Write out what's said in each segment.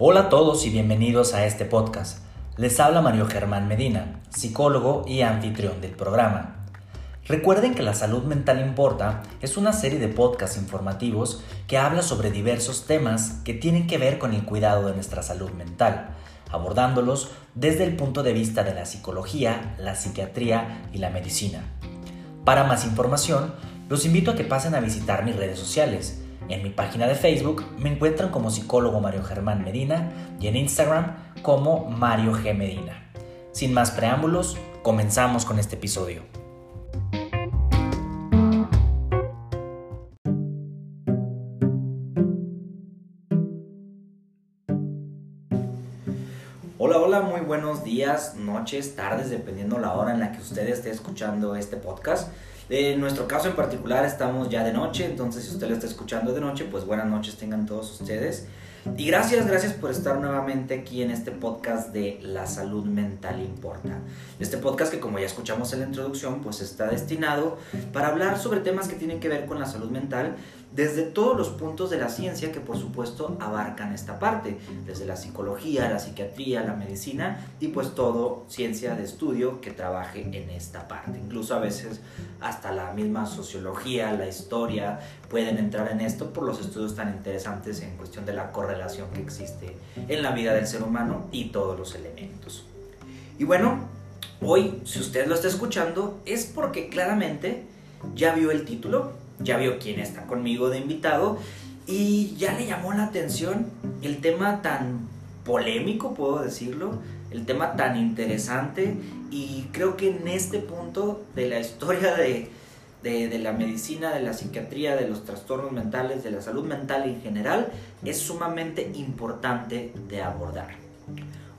Hola a todos y bienvenidos a este podcast. Les habla Mario Germán Medina, psicólogo y anfitrión del programa. Recuerden que La Salud Mental Importa es una serie de podcasts informativos que habla sobre diversos temas que tienen que ver con el cuidado de nuestra salud mental, abordándolos desde el punto de vista de la psicología, la psiquiatría y la medicina. Para más información, los invito a que pasen a visitar mis redes sociales. En mi página de Facebook me encuentran como psicólogo Mario Germán Medina y en Instagram como Mario G. Medina. Sin más preámbulos, comenzamos con este episodio. Hola, hola, muy buenos días, noches, tardes, dependiendo la hora en la que usted esté escuchando este podcast. En nuestro caso en particular estamos ya de noche, entonces si usted lo está escuchando de noche, pues buenas noches tengan todos ustedes. Y gracias, gracias por estar nuevamente aquí en este podcast de La salud mental importa. Este podcast que como ya escuchamos en la introducción, pues está destinado para hablar sobre temas que tienen que ver con la salud mental desde todos los puntos de la ciencia que por supuesto abarcan esta parte, desde la psicología, la psiquiatría, la medicina y pues todo ciencia de estudio que trabaje en esta parte. Incluso a veces hasta la misma sociología, la historia pueden entrar en esto por los estudios tan interesantes en cuestión de la correlación que existe en la vida del ser humano y todos los elementos. Y bueno, hoy si usted lo está escuchando es porque claramente ya vio el título, ya vio quién está conmigo de invitado y ya le llamó la atención el tema tan polémico, puedo decirlo, el tema tan interesante y creo que en este punto de la historia de, de, la medicina, de la psiquiatría, de los trastornos mentales, de la salud mental en general, es sumamente importante de abordar.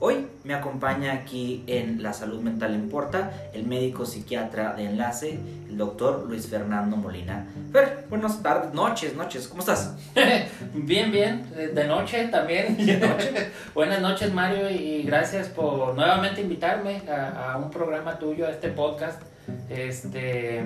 Hoy me acompaña aquí en La Salud Mental Importa el médico psiquiatra de enlace, el doctor Luis Fernando Molina. Fer, buenas tardes, noches, noches, ¿cómo estás? bien, bien, de noche también. buenas noches Mario y gracias por nuevamente invitarme a, a un programa tuyo, a este podcast. Este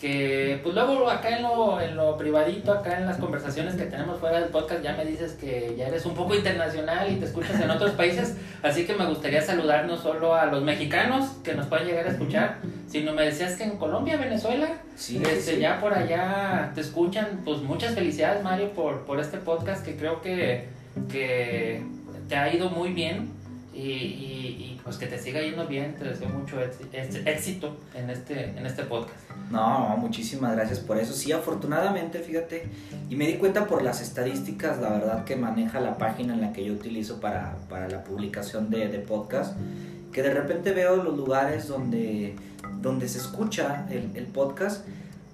que pues luego acá en lo, en lo privadito, acá en las conversaciones que tenemos fuera del podcast, ya me dices que ya eres un poco internacional y te escuchas en otros países, así que me gustaría saludar no solo a los mexicanos que nos puedan llegar a escuchar, sino me decías que en Colombia, Venezuela, sí, este, ya por allá te escuchan, pues muchas felicidades Mario por, por este podcast que creo que, que te ha ido muy bien y, y, pues que te siga yendo bien, te deseo mucho éxito en este, en este podcast. No, muchísimas gracias por eso. Sí, afortunadamente, fíjate, y me di cuenta por las estadísticas, la verdad que maneja la página en la que yo utilizo para, para la publicación de, de podcast, que de repente veo los lugares donde, donde se escucha el, el podcast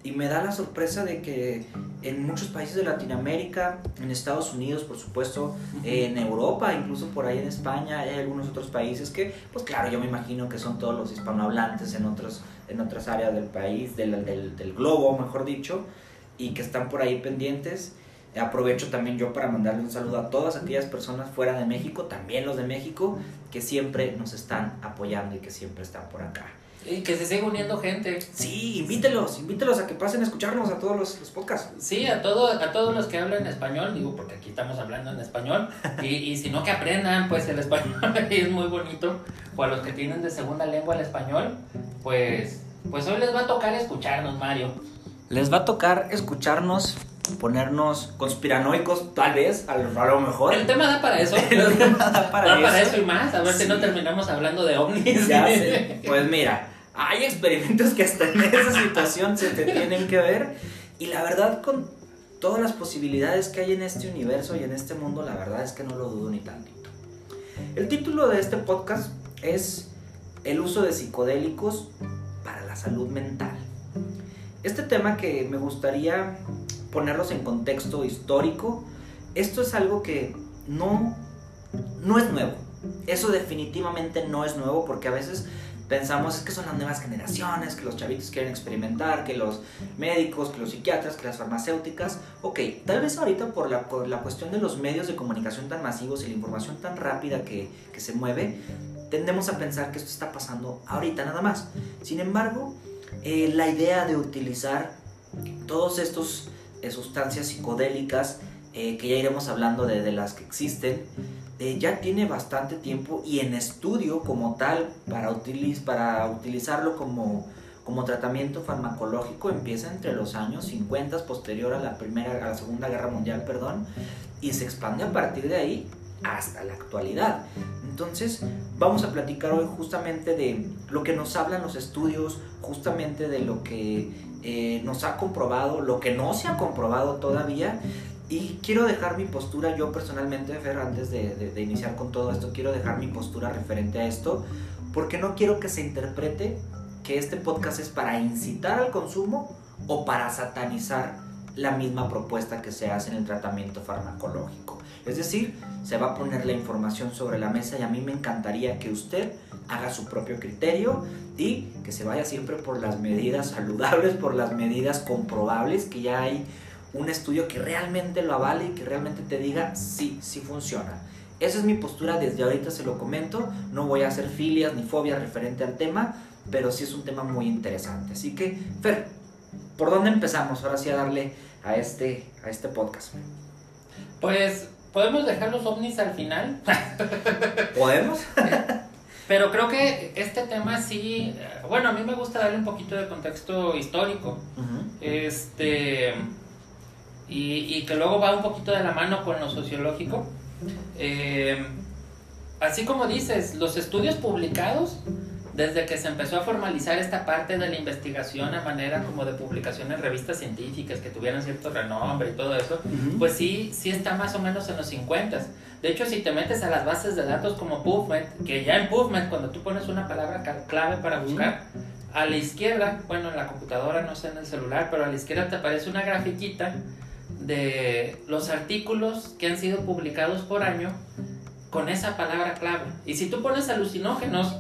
y me da la sorpresa de que en muchos países de Latinoamérica, en Estados Unidos, por supuesto, en Europa, incluso por ahí en España, hay algunos otros países que, pues claro, yo me imagino que son todos los hispanohablantes en, otros, en otras áreas del país, del, del, del globo, mejor dicho, y que están por ahí pendientes. Aprovecho también yo para mandarle un saludo a todas aquellas personas fuera de México, también los de México, que siempre nos están apoyando y que siempre están por acá. Y que se siga uniendo gente. Sí, invítelos, invítelos a que pasen a escucharnos a todos los, podcasts. Sí, a, todo, a todos los que hablan español, digo, porque aquí estamos hablando en español, y, y si no que aprendan pues el español, es muy bonito, o a los que tienen de segunda lengua el español, pues, pues hoy les va a tocar escucharnos, Mario. Les va a tocar escucharnos ponernos conspiranoicos, tal vez, a lo, mejor. El tema da para eso. El tema da para, eso. y más. A ver si no terminamos hablando de ovnis. Ya sé. Pues mira, hay experimentos que hasta en esa situación se te tienen que ver. Y la verdad, con todas las posibilidades que hay en este universo y en este mundo, la verdad es que no lo dudo ni tantito. El título de este podcast es El uso de psicodélicos para la salud mental. Este tema que me gustaría ponerlos en contexto histórico, esto es algo que no, no es nuevo. Eso definitivamente no es nuevo porque a veces pensamos es que son las nuevas generaciones, que los chavitos quieren experimentar, que los médicos, que los psiquiatras, que las farmacéuticas. Ok, tal vez ahorita por la, la cuestión de los medios de comunicación tan masivos y la información tan rápida que, que se mueve, tendemos a pensar que esto está pasando ahorita nada más. Sin embargo, eh, la idea de utilizar todos estos eh, sustancias psicodélicas, eh, que ya iremos hablando de, las que existen, eh, ya tiene bastante tiempo y en estudio como tal para, para utilizarlo como, como tratamiento farmacológico empieza entre los años 50 posterior a la primera a la segunda guerra mundial perdón y se expande a partir de ahí hasta la actualidad. Entonces vamos a platicar hoy justamente de lo que nos hablan los estudios justamente de lo que eh, nos ha comprobado lo que no se ha comprobado todavía y quiero dejar mi postura, yo personalmente, Fer, antes de, iniciar con todo esto, quiero dejar mi postura referente a esto, porque no quiero que se interprete que este podcast es para incitar al consumo o para satanizar la misma propuesta que se hace en el tratamiento farmacológico. Es decir, se va a poner la información sobre la mesa y a mí me encantaría que usted haga su propio criterio y que se vaya siempre por las medidas saludables, por las medidas comprobables que ya hay un estudio que realmente lo avale y que realmente te diga sí, sí funciona. Esa es mi postura desde ahorita, se lo comento. No voy a hacer filias ni fobias referente al tema, pero sí es un tema muy interesante. Así que, Fer, ¿por dónde empezamos ahora sí a darle a este, a este podcast? Pues, ¿podemos dejar los ovnis al final? ¿Podemos? Pero creo que este tema sí, bueno, a mí me gusta darle un poquito de contexto histórico. Este y, que luego va un poquito de la mano con lo sociológico. Eh, así como dices, los estudios publicados, desde que se empezó a formalizar esta parte de la investigación a manera como de publicaciones en revistas científicas que tuvieran cierto renombre y todo eso, pues sí, sí está más o menos en los 50. De hecho, si te metes a las bases de datos como PubMed, que ya en PubMed, cuando tú pones una palabra clave para buscar, a la izquierda, bueno, en la computadora, no sé en el celular, pero a la izquierda te aparece una grafiquita de los artículos que han sido publicados por año con esa palabra clave. Y si tú pones alucinógenos,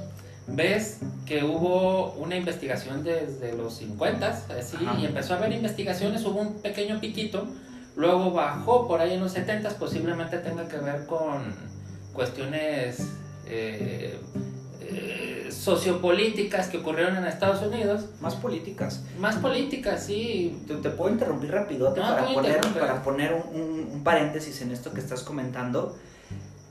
ves que hubo una investigación desde los 50 así, y empezó a haber investigaciones, hubo un pequeño piquito, luego bajó por ahí en los 70 posiblemente tenga que ver con cuestiones eh, eh, sociopolíticas que ocurrieron en Estados Unidos. Más políticas. Más políticas, sí. Te, puedo interrumpir rápido para, poner, para poner un, paréntesis en esto que estás comentando.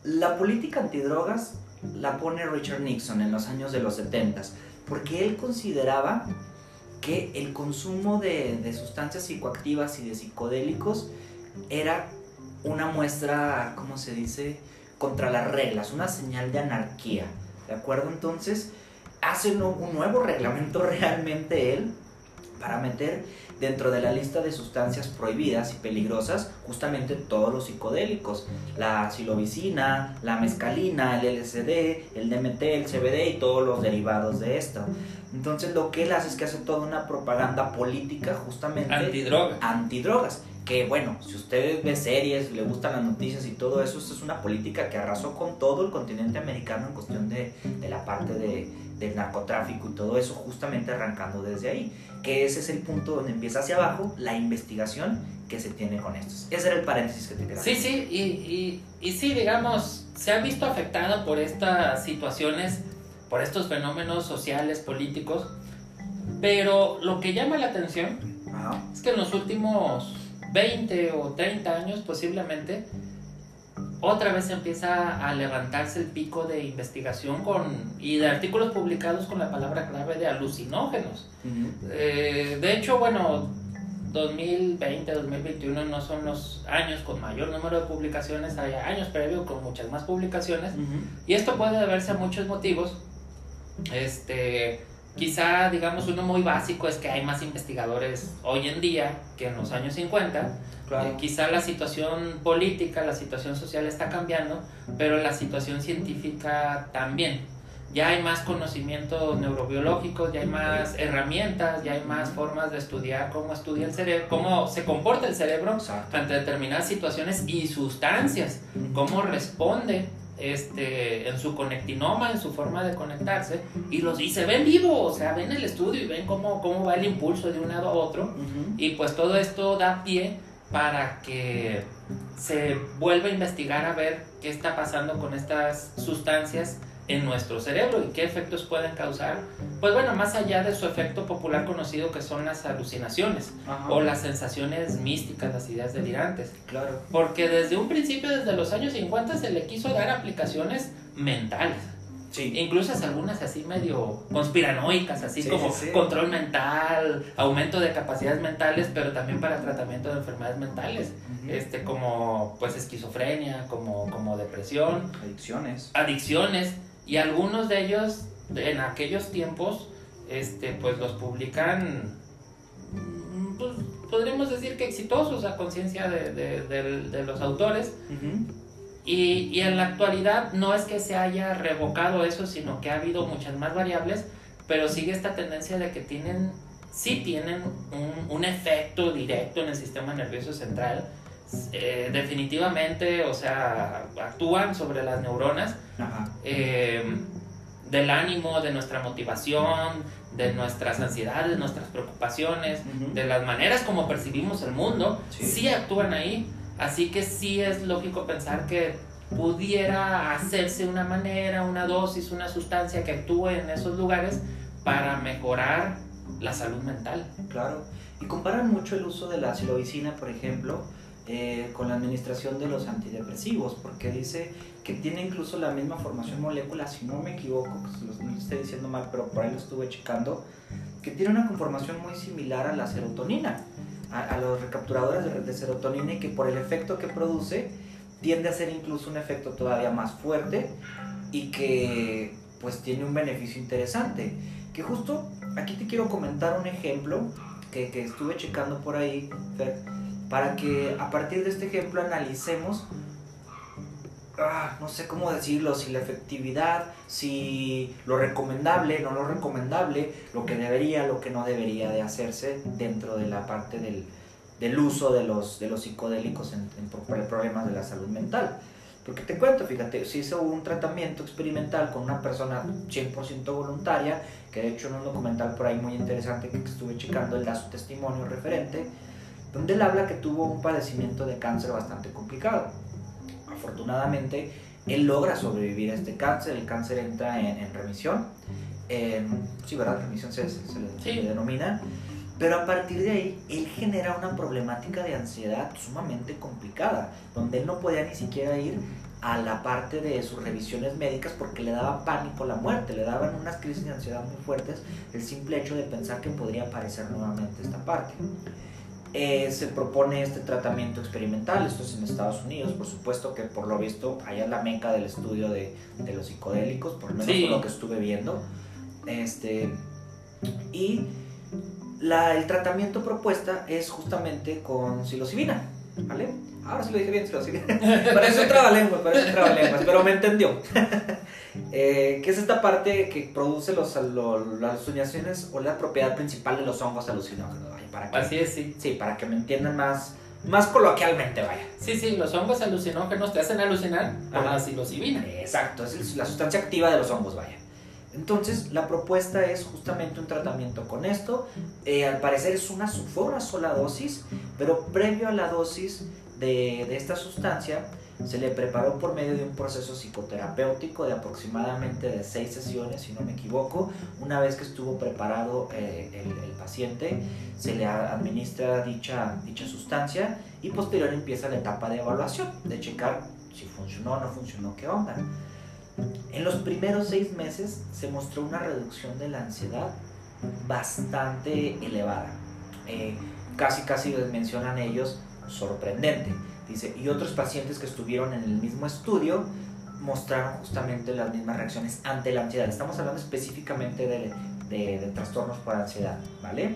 La política antidrogas la pone Richard Nixon en los años de los 70 porque él consideraba que el consumo de, de sustancias psicoactivas y de psicodélicos era una muestra, ¿cómo se dice?, contra las reglas, una señal de anarquía. ¿De acuerdo? Entonces, hace un nuevo reglamento realmente él para meter dentro de la lista de sustancias prohibidas y peligrosas justamente todos los psicodélicos, la silobicina, la mescalina, el LSD, el DMT, el CBD y todos los derivados de esto. Entonces lo que él hace es que hace toda una propaganda política justamente antidrogas. Antidrogas que bueno, si usted ve series, le gustan las noticias y todo eso, esto es una política que arrasó con todo el continente americano en cuestión de, de la parte de, del narcotráfico y todo eso, justamente arrancando desde ahí, que ese es el punto donde empieza hacia abajo la investigación que se tiene con estos. Ese era el paréntesis que te quedaba. Sí, sí, y, y, y sí, digamos, se ha visto afectada por estas situaciones, por estos fenómenos sociales, políticos, pero lo que llama la atención es que en los últimos 20 o 30 años posiblemente, otra vez empieza a levantarse el pico de investigación con, y de artículos publicados con la palabra clave de alucinógenos. Eh, de hecho, bueno, 2020, 2021 no son los años con mayor número de publicaciones, hay años previos con muchas más publicaciones, y esto puede deberse a muchos motivos. Este, Quizá, digamos, uno muy básico es que hay más investigadores hoy en día que en los años 50. Eh, quizá la situación política, la situación social está cambiando, pero la situación científica también. Ya hay más conocimientos neurobiológicos, ya hay más herramientas, ya hay más formas de estudiar cómo estudia el cerebro, cómo se comporta el cerebro ante determinadas situaciones y sustancias, cómo responde este, en su conectinoma, en su forma de conectarse, y los y se ven vivo, o sea, ven el estudio y ven cómo, cómo va el impulso de un lado a otro, y pues todo esto da pie para que se vuelva a investigar a ver qué está pasando con estas sustancias en nuestro cerebro y qué efectos pueden causar. Pues bueno, más allá de su efecto popular conocido que son las alucinaciones o las sensaciones místicas, las ideas delirantes. Claro. Porque desde un principio, desde los años 50, se le quiso dar aplicaciones mentales. Sí. Incluso algunas así medio conspiranoicas, así Sí, como sí, control mental, aumento de capacidades mentales, pero también para tratamiento de enfermedades mentales, Ujú. este como pues esquizofrenia, como, como depresión, Adicciones. adicciones y algunos de ellos en aquellos tiempos este pues los publican mm, pues, podríamos decir que exitosos a conciencia de, de- los autores. Y, y en la actualidad no es que se haya revocado eso sino que ha habido muchas más variables pero sigue esta tendencia de que tienen sí tienen un, un efecto directo en el sistema nervioso central eh, definitivamente o sea actúan sobre las neuronas Ajá. eh, del ánimo, de nuestra motivación, de nuestras ansiedades, de nuestras preocupaciones, de las maneras como percibimos el mundo, Sí. sí. actúan ahí. Así que sí es lógico pensar que pudiera hacerse una manera, una dosis, una sustancia que actúe en esos lugares para mejorar la salud mental. Claro. Y comparan mucho el uso de la silobicina, por ejemplo, eh, con la administración de los antidepresivos, porque dice que tiene incluso la misma formación molecular, si no me equivoco, pues no estoy diciendo mal, pero por ahí lo estuve checando, que tiene una conformación muy similar a la serotonina, a, a los recapturadores de, de serotonina y que por el efecto que produce tiende a ser incluso un efecto todavía más fuerte y que pues tiene un beneficio interesante. Que justo aquí te quiero comentar un ejemplo que, que estuve checando por ahí, Fer, para que a partir de este ejemplo analicemos, ah, no sé cómo decirlo, si la efectividad, si lo recomendable, no lo recomendable, lo que debería, lo que no debería de hacerse dentro de la parte del, del uso de los, de los psicodélicos en, en problemas de la salud mental. Porque te cuento, fíjate, se hizo un tratamiento experimental con una persona 100% voluntaria, que de hecho en un documental por ahí muy interesante que estuve checando, él da su testimonio referente, donde él habla que tuvo un padecimiento de cáncer bastante complicado. Afortunadamente, él logra sobrevivir a este cáncer, el cáncer entra en, en remisión, sí, ¿verdad? Remisión se, se- se le, se Sí. le denomina, pero a partir de ahí, él genera una problemática de ansiedad sumamente complicada, donde él no podía ni siquiera ir a la parte de sus revisiones médicas porque le daba pánico la muerte, le daban unas crisis de ansiedad muy fuertes el simple hecho de pensar que podría aparecer nuevamente esta parte. Eh, se propone este tratamiento experimental, esto es en Estados Unidos, por supuesto que por lo visto allá es la meca del estudio de, de los psicodélicos, por lo menos Sí. por lo que estuve viendo. Este, y la, el tratamiento propuesta es justamente con psilocibina, ¿vale? Ahora sí lo dije bien, psilocibina. parece un trabalenguas, parece un trabalenguas, pero me entendió. Eh, que es esta parte que produce los, lo- las alucinaciones o la propiedad principal de los hongos alucinógenos. Para que, Así es, sí. sí, para que me entiendan más, más coloquialmente, vaya. Sí, sí, los hongos alucinógenos te hacen alucinar por la psilocibina. Exacto, es la sustancia activa de los hongos, vaya. Entonces, la propuesta es justamente un tratamiento con esto. Eh, al parecer es una, fue una sola dosis, pero previo a la dosis de, de esta sustancia, se le preparó por medio de un proceso psicoterapéutico de aproximadamente de seis sesiones, si no me equivoco. Una vez que estuvo preparado eh, el, paciente, se le administra dicha, dicha sustancia y posterior empieza la etapa de evaluación, de checar si funcionó o no funcionó, qué onda. En los primeros seis meses se mostró una reducción de la ansiedad bastante elevada. Eh, casi, casi mencionan ellos sorprendente. Dice, y otros pacientes que estuvieron en el mismo estudio mostraron justamente las mismas reacciones ante la ansiedad. Estamos hablando específicamente de, de- trastornos por ansiedad, ¿vale?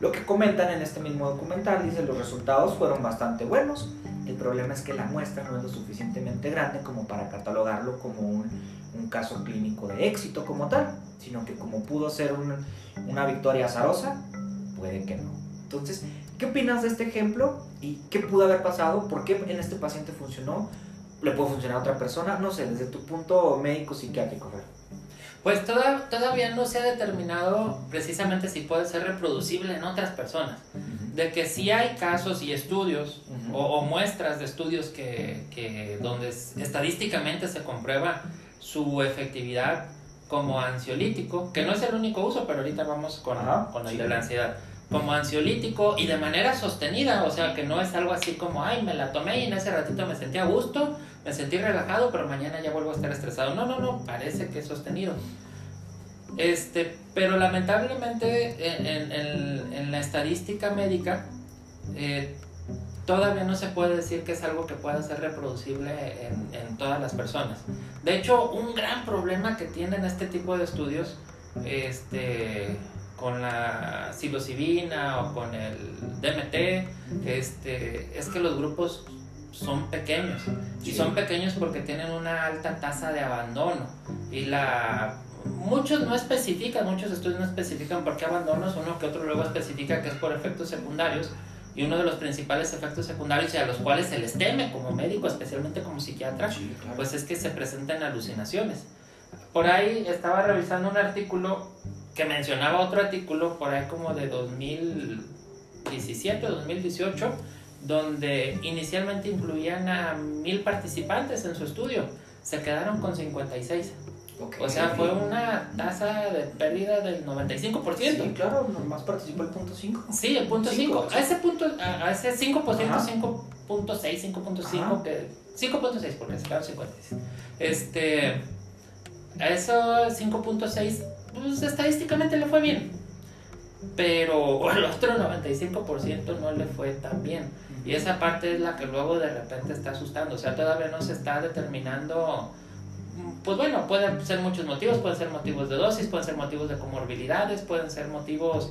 Lo que comentan en este mismo documental, dice, los resultados fueron bastante buenos. El problema es que la muestra no es lo suficientemente grande como para catalogarlo como un, un caso clínico de éxito como tal, sino que como pudo ser un- una victoria azarosa, puede que no. Entonces, ¿qué opinas de este ejemplo? ¿Y qué pudo haber pasado? ¿Por qué en este paciente funcionó? ¿Le puede funcionar a otra persona? No sé, desde tu punto médico psiquiátrico. Pues toda- todavía no se ha determinado precisamente si puede ser reproducible en otras personas. De que sí hay casos y estudios Ujú. o, o muestras de estudios que, que donde estadísticamente se comprueba su efectividad como ansiolítico, que no es el único uso, pero ahorita vamos con, con el de la ansiedad como ansiolítico y de manera sostenida, o sea que no es algo así como, ay, me la tomé y en ese ratito me sentí a gusto, me sentí relajado, pero mañana ya vuelvo a estar estresado. No, no, no, parece que es sostenido. Este, pero lamentablemente en, la estadística médica eh, todavía no se puede decir que es algo que pueda ser reproducible en, en todas las personas. De hecho, un gran problema que tienen este tipo de estudios, este, con la psilocibina o con el DMT, este, es que los grupos son pequeños. Y son pequeños porque tienen una alta tasa de abandono. Y la muchos no especifican, muchos estudios no especifican por qué abandonos, uno que otro luego especifica que es por efectos secundarios. Y uno de los principales efectos secundarios y a los cuales se les teme como médico, especialmente como psiquiatra, pues es que se presentan alucinaciones. Por ahí estaba revisando un artículo que mencionaba otro artículo por ahí como de 2017 o 2018, donde inicialmente incluían a mil participantes en su estudio, se quedaron con 56. o sea, fue una tasa de pérdida del 95%. Sí, claro, nomás participó el punto 5. Sí, el punto 5. A ese punto, a, ese 5%, 5.6, 5.5, que 5.6 porque se quedaron 56. Este, a eso 5.6 pues estadísticamente le fue bien. Pero el otro 95% no le fue tan bien. Y esa parte es la que luego de repente está asustando. O sea, todavía no se está determinando. Pues bueno, pueden ser muchos motivos. Pueden ser motivos de dosis, pueden ser motivos de comorbilidades, pueden ser motivos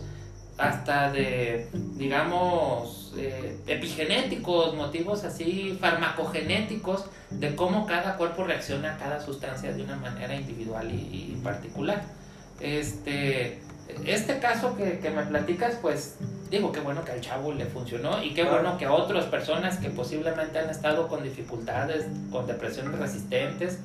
hasta de, digamos, eh, epigenéticos, motivos así farmacogenéticos de cómo cada cuerpo reacciona a cada sustancia de una manera individual y particular. Este, este caso que, que, me platicas, pues digo, qué bueno que al chavo le funcionó y qué bueno que a otras personas que posiblemente han estado con dificultades, con depresiones resistentes,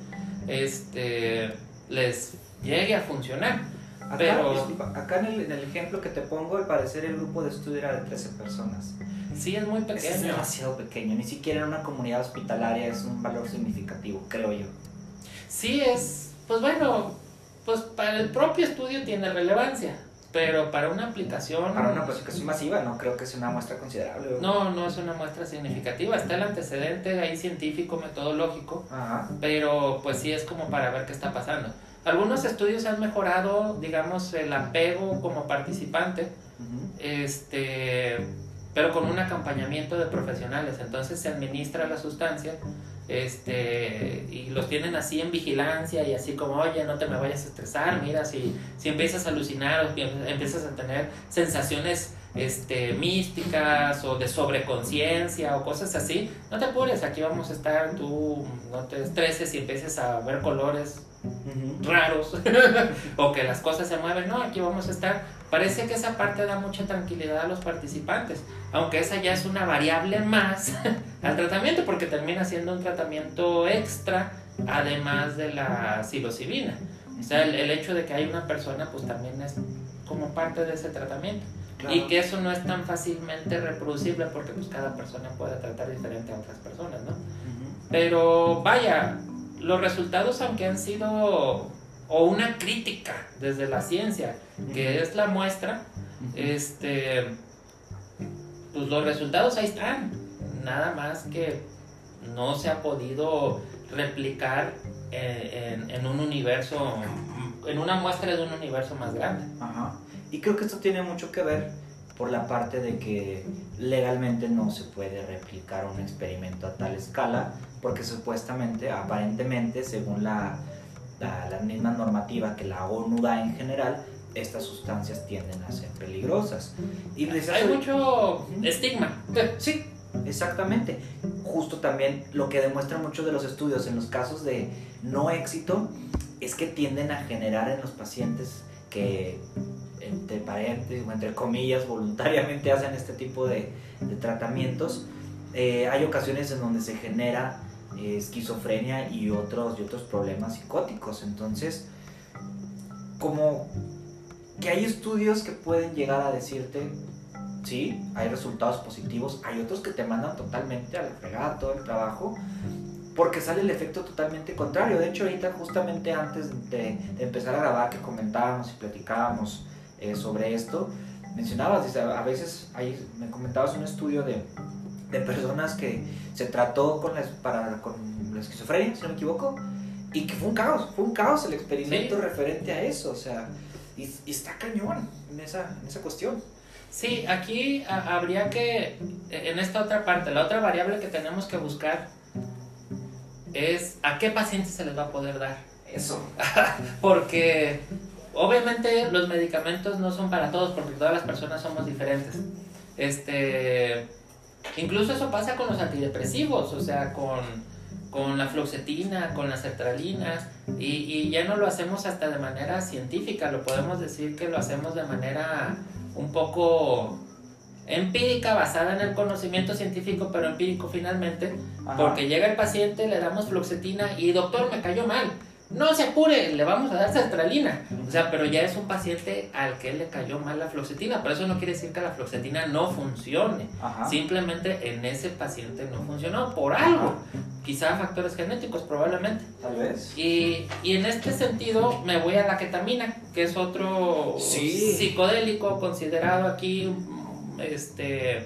este, les llegue a funcionar. Acá, Pero, acá en, el, en el, ejemplo que te pongo, al parecer el grupo de estudio era de 13 personas. Sí, es muy pequeño. Es demasiado pequeño, ni siquiera en una comunidad hospitalaria es un valor significativo, creo yo. Sí, es, pues bueno, pues para el propio estudio tiene relevancia, pero para una aplicación... Para una aplicación masiva no creo que sea una muestra considerable. No, no es una muestra significativa. Está el antecedente ahí científico, metodológico, pero pues sí es como para ver qué está pasando. Algunos estudios han mejorado, digamos, el apego como participante, este, pero con un acompañamiento de profesionales. Entonces se administra la sustancia este y los tienen así en vigilancia y así como oye no te me vayas a estresar mira si, si empiezas a alucinar o empiezas a tener sensaciones este místicas o de sobreconciencia o cosas así no te apures aquí vamos a estar tú no te estreses y empieces a ver colores raros o que las cosas se mueven no aquí vamos a estar Parece que esa parte da mucha tranquilidad a los participantes, aunque esa ya es una variable más al tratamiento, porque termina siendo un tratamiento extra, además de la psilocibina. O sea, el, hecho de que hay una persona, pues también es como parte de ese tratamiento. Y que eso no es tan fácilmente reproducible porque pues cada persona puede tratar diferente a otras personas, ¿no? Pero vaya, los resultados aunque han sido o una crítica desde la ciencia, que es la muestra, este, pues los resultados ahí están, nada más que no se ha podido replicar en, en, un universo, en una muestra de un universo más grande. Y creo que esto tiene mucho que ver por la parte de que legalmente no se puede replicar un experimento a tal escala, porque supuestamente, aparentemente, según la la, misma normativa que la ONU da en general, estas sustancias tienden a ser peligrosas. Y Hay mucho estigma. Sí, exactamente. Justo también lo que demuestran muchos de los estudios en los casos de no éxito es que tienden a generar en los pacientes que entre paréntesis entre comillas voluntariamente hacen este tipo de, tratamientos eh, hay ocasiones en donde se genera esquizofrenia y otros, y otros problemas psicóticos. Entonces, como que hay estudios que pueden llegar a decirte, sí, hay resultados positivos, hay otros que te mandan totalmente a la fregada todo el trabajo, porque sale el efecto totalmente contrario. De hecho, ahorita justamente antes de, empezar a grabar que comentábamos y platicábamos eh, sobre esto, mencionabas, dice, a veces ahí me comentabas un estudio de, de personas que se trató con la, para, con la esquizofrenia, si no me equivoco, y que fue un caos, fue un caos el experimento referente a eso, o sea, y, está cañón en esa, en esa cuestión. Sí, aquí habría que, en esta otra parte, la otra variable que tenemos que buscar es a qué pacientes se les va a poder dar. Eso. porque obviamente los medicamentos no son para todos, porque todas las personas somos diferentes. Este, incluso eso pasa con los antidepresivos, o sea, con, con la fluoxetina, con las sertralinas, y, y ya no lo hacemos hasta de manera científica, lo podemos decir que lo hacemos de manera un poco empírica, basada en el conocimiento científico, pero empírico finalmente, porque llega el paciente, le damos fluoxetina y doctor, me cayó mal. No se apure, le vamos a dar sertralina. O sea, pero ya es un paciente al que le cayó mal la fluoxetina. Pero eso no quiere decir que la fluoxetina no funcione. Simplemente en ese paciente no funcionó por algo. Quizá factores genéticos, probablemente. Tal vez. Y, y en este sentido me voy a la ketamina, que es otro psicodélico considerado aquí este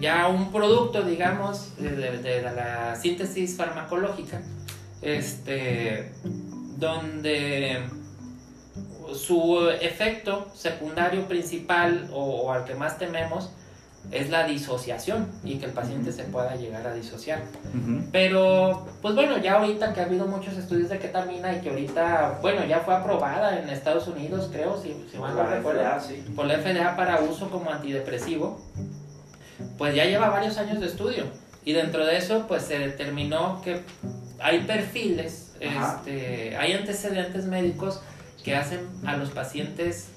ya un producto, digamos, de, la síntesis farmacológica, este, donde su efecto secundario principal o, al que más tememos es la disociación y que el paciente se pueda llegar a disociar. Pero, pues bueno, ya ahorita que ha habido muchos estudios de ketamina y que ahorita, bueno, ya fue aprobada en Estados Unidos, creo, si, si mal no recuerdo, por la FDA para uso como antidepresivo, pues ya lleva varios años de estudio. Y dentro de eso, pues se determinó que hay perfiles, este, hay antecedentes médicos que hacen a los pacientes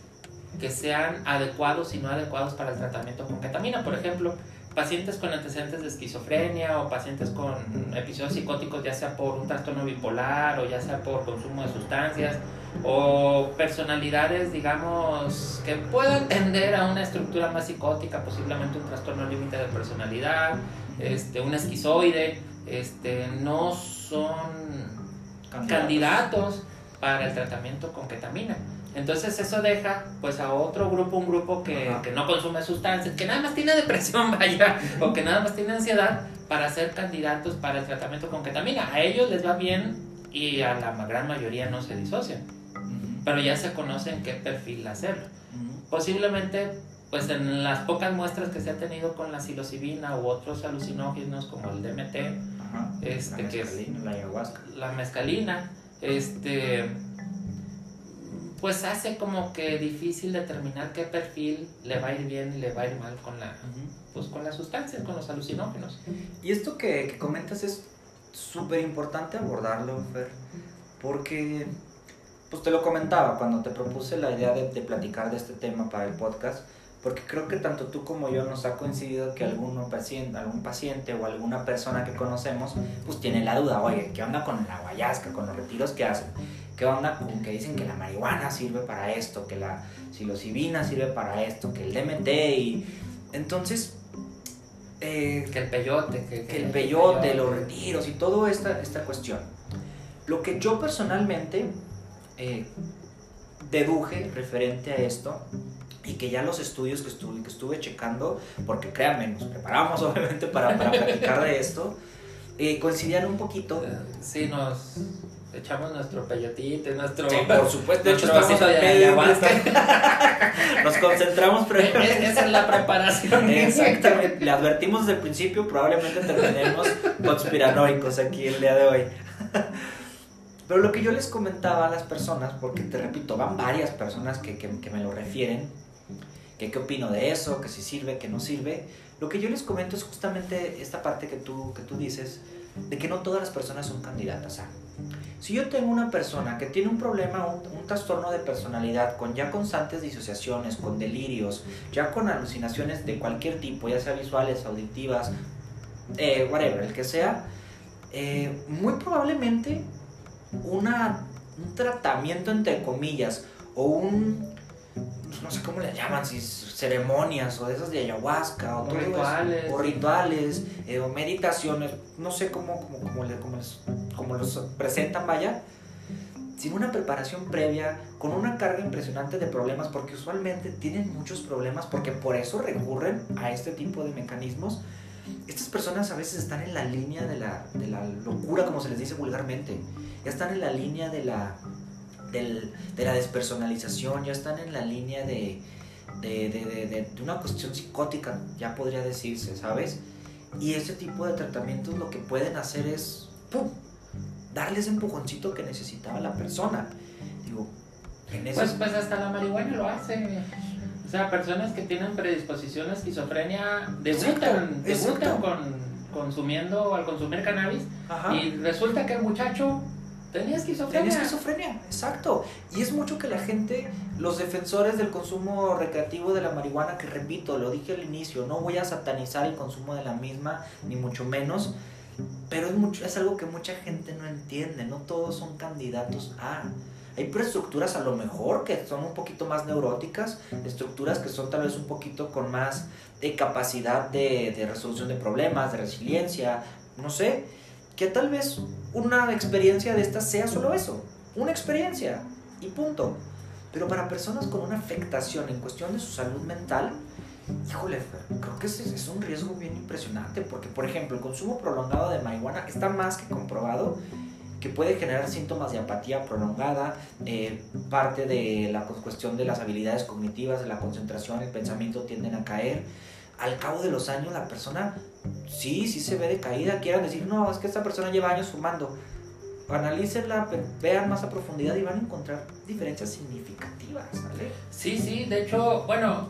que sean adecuados y no adecuados para el tratamiento con ketamina. Por ejemplo, pacientes con antecedentes de esquizofrenia o pacientes con episodios psicóticos, ya sea por un trastorno bipolar o ya sea por consumo de sustancias o personalidades, digamos, que puedan tender a una estructura más psicótica, posiblemente un trastorno límite de personalidad, este, un esquizoide, este, no son candidatos para el tratamiento con ketamina. Entonces eso deja pues a otro grupo, un grupo que, que, no consume sustancias, que nada más tiene depresión, vaya, o que nada más tiene ansiedad para ser candidatos para el tratamiento con ketamina. A ellos les va bien y a la gran mayoría no se disocian. Pero ya se conocen qué perfil hacerlo. Posiblemente pues en las pocas muestras que se ha tenido con la psilocibina u otros alucinógenos como el DMT, este la que es la ayahuasca, la mescalina, este pues hace como que difícil determinar qué perfil le va a ir bien y le va a ir mal con la, pues con las sustancias, con los alucinógenos. Y esto que, comentas es súper importante abordarlo, Fer, porque pues te lo comentaba cuando te propuse la idea de, de, platicar de este tema para el podcast, porque creo que tanto tú como yo nos ha coincidido que alguno paciente, algún paciente o alguna persona que conocemos pues tiene la duda, oye, ¿qué onda con la guayasca, con los retiros que hacen? ¿Qué onda con que dicen que la marihuana sirve para esto, que la psilocibina sirve para esto, que el DMT y... Entonces... Eh, que el peyote, que, el peyote, los retiros y toda esta, esta cuestión. Lo que yo personalmente eh, deduje referente a esto y que ya los estudios que estuve, que estuve checando, porque créanme, nos preparamos obviamente para, para platicar de esto, eh, coincidían un poquito. Sí, nos echamos nuestro peyotito, nuestro. Sí, por supuesto, de hecho, estamos al medio. Nos concentramos, pero. Esa es la preparación. Exactamente. Le advertimos desde el principio, probablemente terminemos conspiranoicos aquí el día de hoy. Pero lo que yo les comentaba a las personas, porque te repito, van varias personas que, que, que me lo refieren, que qué opino de eso, que si sirve, que no sirve. Lo que yo les comento es justamente esta parte que tú, que tú dices, de que no todas las personas son candidatas a. Si yo tengo una persona que tiene un problema, un, trastorno de personalidad, con ya constantes disociaciones, con delirios, ya con alucinaciones de cualquier tipo, ya sea visuales, auditivas, eh, whatever, el que sea, eh, muy probablemente una, un tratamiento entre comillas o un no sé cómo le llaman, si ceremonias o de esas de ayahuasca o, o rituales, o, rituales eh, o meditaciones, no sé cómo, cómo, cómo, les, cómo los presentan, vaya, sin una preparación previa, con una carga impresionante de problemas, porque usualmente tienen muchos problemas, porque por eso recurren a este tipo de mecanismos. Estas personas a veces están en la línea de la, de la locura, como se les dice vulgarmente. Ya están en la línea de la, del, de la despersonalización, ya están en la línea de, de, de, de, una cuestión psicótica, ya podría decirse, ¿sabes? Y ese tipo de tratamientos lo que pueden hacer es, ¡pum!, darle ese empujoncito que necesitaba la persona. Digo, en pues, pues hasta la marihuana lo hace. O sea, personas que tienen predisposición a esquizofrenia debutan, debutan con consumiendo al consumir cannabis y resulta que el muchacho tenía esquizofrenia. Tenía esquizofrenia, exacto. Y es mucho que la gente, los defensores del consumo recreativo de la marihuana, que repito, lo dije al inicio, no voy a satanizar el consumo de la misma, ni mucho menos, pero es, mucho, es algo que mucha gente no entiende, no todos son candidatos a... Hay estructuras a lo mejor que son un poquito más neuróticas, estructuras que son tal vez un poquito con más de capacidad de, de resolución de problemas, de resiliencia, no sé, que tal vez una experiencia de estas sea solo eso, una experiencia y punto. Pero para personas con una afectación en cuestión de su salud mental, híjole, creo que es un riesgo bien impresionante, porque por ejemplo el consumo prolongado de marihuana está más que comprobado que puede generar síntomas de apatía prolongada, eh, parte de la cuestión de las habilidades cognitivas, de la concentración, el pensamiento tienden a caer. Al cabo de los años la persona sí, sí se ve decaída, quieran decir, no, es que esta persona lleva años fumando. Analícenla, vean más a profundidad y van a encontrar diferencias significativas. Sí, sí, de hecho, bueno,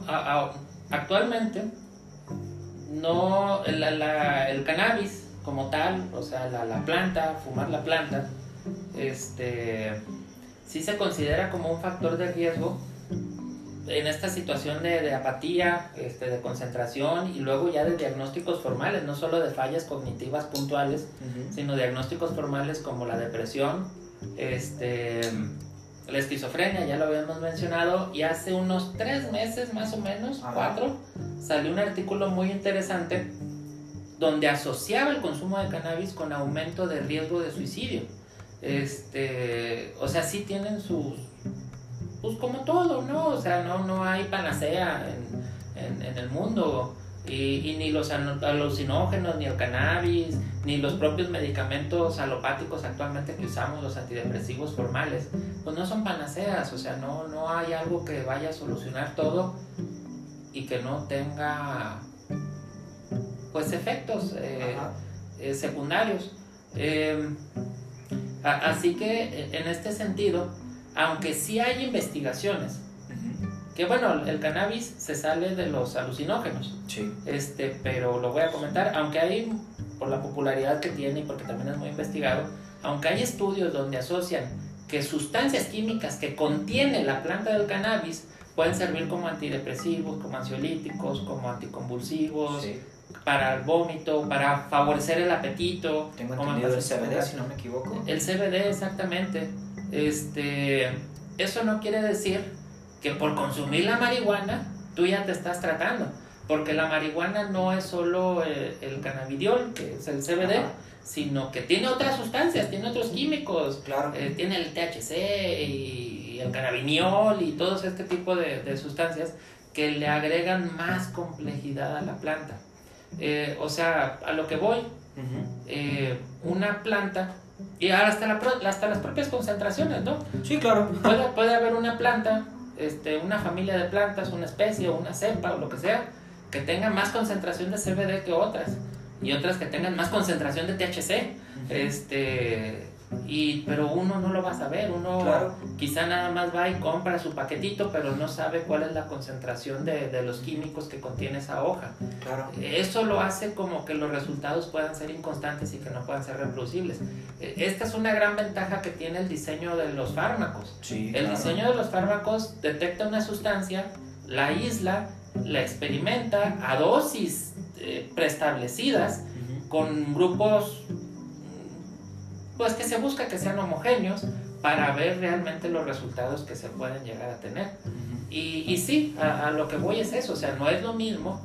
actualmente no el cannabis como tal, o sea, la, planta, fumar la planta, este, sí se considera como un factor de riesgo en esta situación de, apatía, este, de concentración y luego ya de diagnósticos formales, no solo de fallas cognitivas puntuales, sino diagnósticos formales como la depresión, este, la esquizofrenia, ya lo habíamos mencionado, y hace unos tres meses más o menos, cuatro, salió un artículo muy interesante donde asociaba el consumo de cannabis con aumento de riesgo de suicidio. Este, o sea, sí tienen sus, pues como todo, ¿no? O sea, no, no hay panacea en, en el mundo. Y, ni los alucinógenos, ni el cannabis, ni los propios medicamentos alopáticos actualmente que usamos, los antidepresivos formales, pues no son panaceas, o sea, no, no hay algo que vaya a solucionar todo y que no tenga pues efectos eh, eh, secundarios. Em, así que en este sentido, aunque sí hay investigaciones que bueno, el cannabis se sale de los alucinógenos. Sí. Este, pero lo voy a comentar, aunque hay, por la popularidad que tiene y porque también es muy investigado, aunque hay estudios donde asocian que sustancias químicas que contiene la planta del cannabis pueden servir como antidepresivos, como ansiolíticos, como anticonvulsivos, para el vómito, para favorecer el apetito. Tengo entendido el CBD, si no me equivoco. El CBD, exactamente. Este, eso no quiere decir que por consumir la marihuana tú ya te estás tratando. Porque la marihuana no es solo eh, el, cannabidiol, que es el CBD, sino que tiene otras sustancias, tiene otros químicos. Claro. Eh, tiene el THC y, el cannabiniol y todo este tipo de, sustancias que le agregan más complejidad a la planta. Eh, o sea, a lo que voy, una planta, y ahora hasta, la, hasta las propias concentraciones, ¿no? Sí, claro. Puede, puede haber una planta este, una familia de plantas, una especie o una cepa o lo que sea, que tenga más concentración de CBD que otras y otras que tengan más concentración de THC. Este, y, pero uno no lo va a saber, uno quizá nada más va y compra su paquetito, pero no sabe cuál es la concentración de, de, los químicos que contiene esa hoja. Claro. Eso lo hace como que los resultados puedan ser inconstantes y que no puedan ser reproducibles. E, esta es una gran ventaja que tiene el diseño de los fármacos. el diseño de los fármacos detecta una sustancia, la isla, la experimenta a dosis eh, preestablecidas con grupos pues que se busca que sean homogéneos para ver realmente los resultados que se pueden llegar a tener. Y, y sí, a, a, lo que voy es eso, o sea, no es lo mismo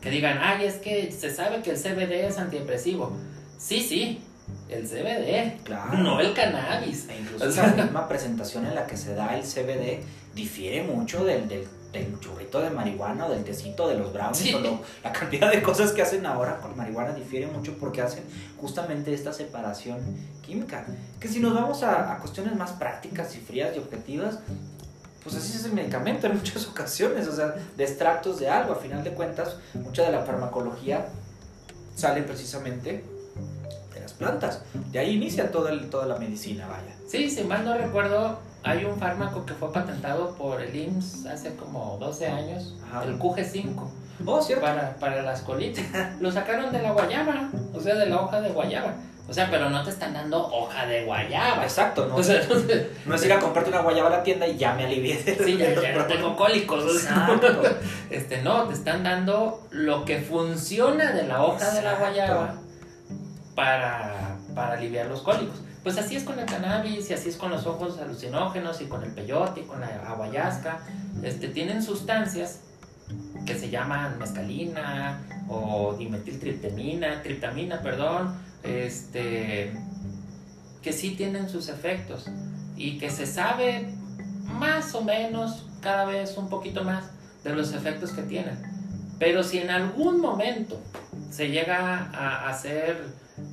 que digan, ay, es que se sabe que el CBD es antidepresivo. Sí, sí, el CBD, claro. no el cannabis. E incluso o sea, la misma presentación en la que se da el CBD difiere mucho del, del, del churrito de marihuana del tecito de los brownies. Sí. O lo, la cantidad de cosas que hacen ahora con marihuana difiere mucho porque hacen justamente esta separación química. Que si nos vamos a, a cuestiones más prácticas y frías y objetivas, pues así es el medicamento en muchas ocasiones, o sea, de extractos de algo. A final de cuentas, mucha de la farmacología sale precisamente de las plantas. De ahí inicia toda, el, toda la medicina, vaya. Sí, si mal no recuerdo, hay un fármaco que fue patentado por el IMSS hace como 12 años, Ajá. el QG5. Oh, ¿cierto? Para, para las colitis. Lo sacaron de la guayaba, o sea, de la hoja de guayaba. O sea, pero no te están dando hoja de guayaba. Exacto, ¿no? O sea, no, no, es ir a comprarte una guayaba a la tienda y ya me alivié de Sí, ya, ya no tengo cólicos. Exacto. Este, no, te están dando lo que funciona de la hoja Exacto. de la guayaba para, para aliviar los cólicos. Pues así es con el cannabis y así es con los ojos alucinógenos y con el peyote y con la aguayasca. Este, tienen sustancias que se llaman mescalina o dimetiltriptamina, triptamina, perdón, este, que sí tienen sus efectos y que se sabe más o menos cada vez un poquito más de los efectos que tienen. Pero si en algún momento se llega a hacer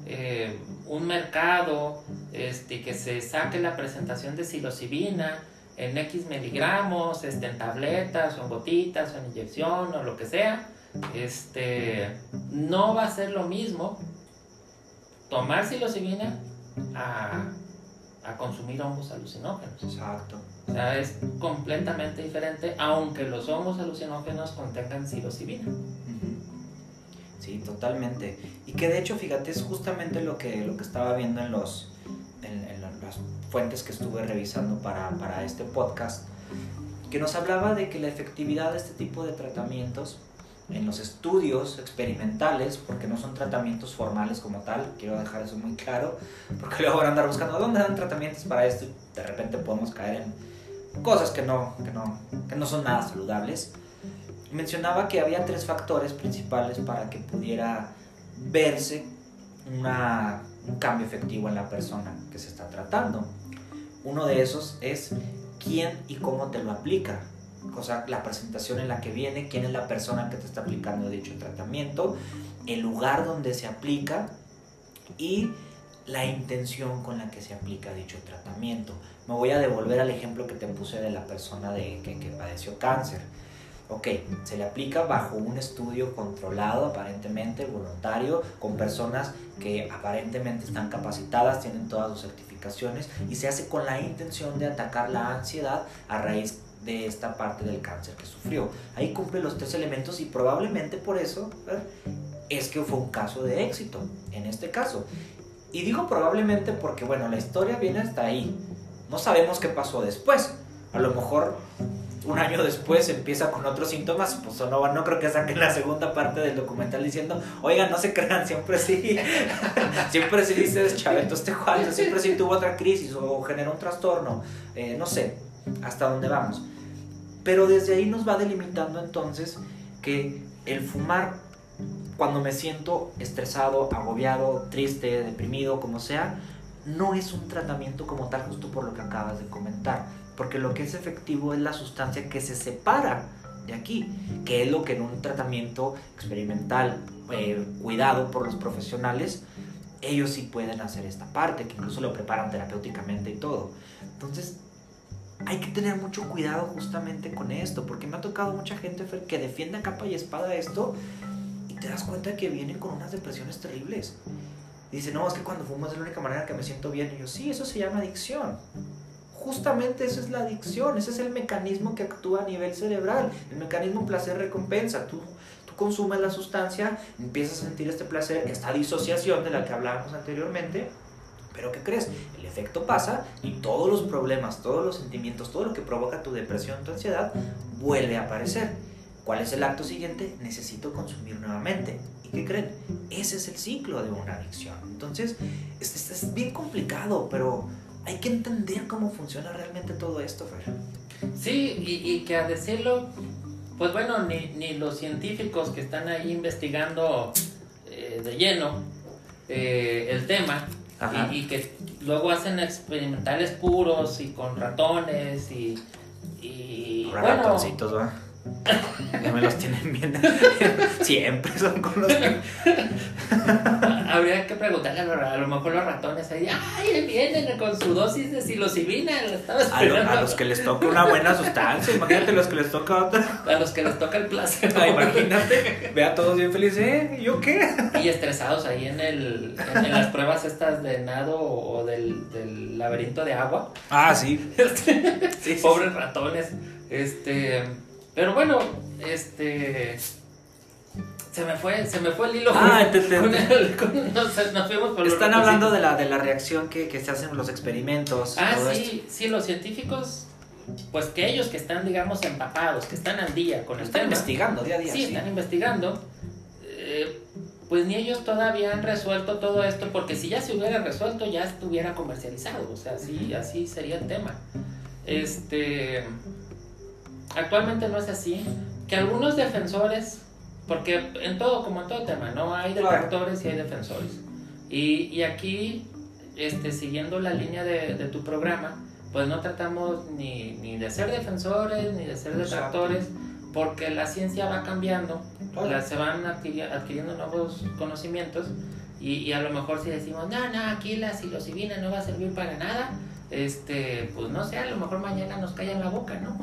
eh, un mercado este, que se saque la presentación de psilocibina en X miligramos, este, en tabletas o en gotitas o en inyección o lo que sea, este, no va a ser lo mismo tomar psilocibina a, a consumir hongos alucinógenos. Exacto. O sea, es completamente diferente, aunque los hongos alucinógenos contengan psilocibina. Sí, totalmente. Y que de hecho, fíjate, es justamente lo que, lo que estaba viendo en, los, en, en las fuentes que estuve revisando para, para este podcast, que nos hablaba de que la efectividad de este tipo de tratamientos en los estudios experimentales, porque no son tratamientos formales como tal, quiero dejar eso muy claro, porque luego van a andar buscando dónde dan tratamientos para esto y de repente podemos caer en cosas que no, que no, que no son nada saludables. Mencionaba que había tres factores principales para que pudiera verse una, un cambio efectivo en la persona que se está tratando. Uno de esos es quién y cómo te lo aplica o sea, la presentación en la que viene, quién es la persona que te está aplicando dicho tratamiento, el lugar donde se aplica y la intención con la que se aplica dicho tratamiento. Me voy a devolver al ejemplo que te puse de la persona de, que, que padeció cáncer. Ok, se le aplica bajo un estudio controlado, aparentemente voluntario, con personas que aparentemente están capacitadas, tienen todas sus certificaciones y se hace con la intención de atacar la ansiedad a raíz de esta parte del cáncer que sufrió. Ahí cumple los tres elementos y probablemente por eso es que fue un caso de éxito en este caso. Y digo probablemente porque, bueno, la historia viene hasta ahí. No sabemos qué pasó después. A lo mejor un año después empieza con otros síntomas, pues no, no creo que saquen la segunda parte del documental diciendo, oigan, no se crean, siempre sí, siempre sí dices chaveto este Juan, siempre sí tuvo otra crisis o generó un trastorno, eh, no sé, hasta dónde vamos. Pero desde ahí nos va delimitando entonces que el fumar, cuando me siento estresado, agobiado, triste, deprimido, como sea, no es un tratamiento como tal, justo por lo que acabas de comentar. Porque lo que es efectivo es la sustancia que se separa de aquí, que es lo que en un tratamiento experimental eh, cuidado por los profesionales, ellos sí pueden hacer esta parte, que incluso lo preparan terapéuticamente y todo. Entonces, hay que tener mucho cuidado justamente con esto, porque me ha tocado mucha gente que defiende a capa y espada esto y te das cuenta que vienen con unas depresiones terribles. Dice, no, es que cuando fumo es la única manera que me siento bien. Y yo, sí, eso se llama adicción. Justamente eso es la adicción, ese es el mecanismo que actúa a nivel cerebral, el mecanismo placer-recompensa. Tú, tú consumes la sustancia, empiezas a sentir este placer, esta disociación de la que hablábamos anteriormente, pero ¿qué crees? El efecto pasa y todos los problemas, todos los sentimientos, todo lo que provoca tu depresión, tu ansiedad, vuelve a aparecer. ¿Cuál es el acto siguiente? Necesito consumir nuevamente. ¿Y qué creen? Ese es el ciclo de una adicción. Entonces, es, es, es bien complicado, pero hay que entender cómo funciona realmente todo esto, Fer. Sí, y, y que a decirlo, pues bueno, ni, ni los científicos que están ahí investigando eh, de lleno eh, el tema y, y que luego hacen experimentales puros y con ratones y, y bueno, ratoncitos, ¿va? Ya me los tienen bien. Siempre son con los que. habría que preguntarle a lo, a lo mejor los ratones ahí, ay, vienen con su dosis de psilocibina, A, lo- esperando". a los que les toca una buena sustancia. Imagínate los que les toca otra. A los que les toca el placer. Ah, imagínate. Ve a todos bien felices. ¿Eh? ¿Yo qué? Y estresados ahí en, el, en, en las pruebas estas de nado o del, del laberinto de agua. Ah, sí. Este, Sí, sí, pobres ratones. Este, pero bueno, este se me fue, se me fue el hilo. Ah, te- te- con el- con- nos, nos fuimos por Están hablando de la, de la reacción que, que se hacen en los experimentos. Ah, sí, sí, los científicos, pues que ellos que están, digamos, empapados, que están al día con el Están tema. investigando día a día. Sí, están investigando. eh, pues ni ellos todavía han resuelto todo esto, porque si ya se hubiera resuelto, ya estuviera comercializado. O sea, así, así sería el tema. Este. Actualmente no es así. Que algunos defensores, porque en todo, como en todo tema, ¿no? Hay detractores y hay defensores. Y, y aquí, este, siguiendo la línea de, de tu programa, pues no tratamos ni, ni de ser defensores ni de ser detractores, porque la ciencia va cambiando, la- se van adquiri- adquiriendo nuevos conocimientos y, y a lo mejor si decimos, no, no, aquí la psilocibina no va a servir para nada, este, pues no sé, a lo mejor mañana nos callan la boca, ¿no?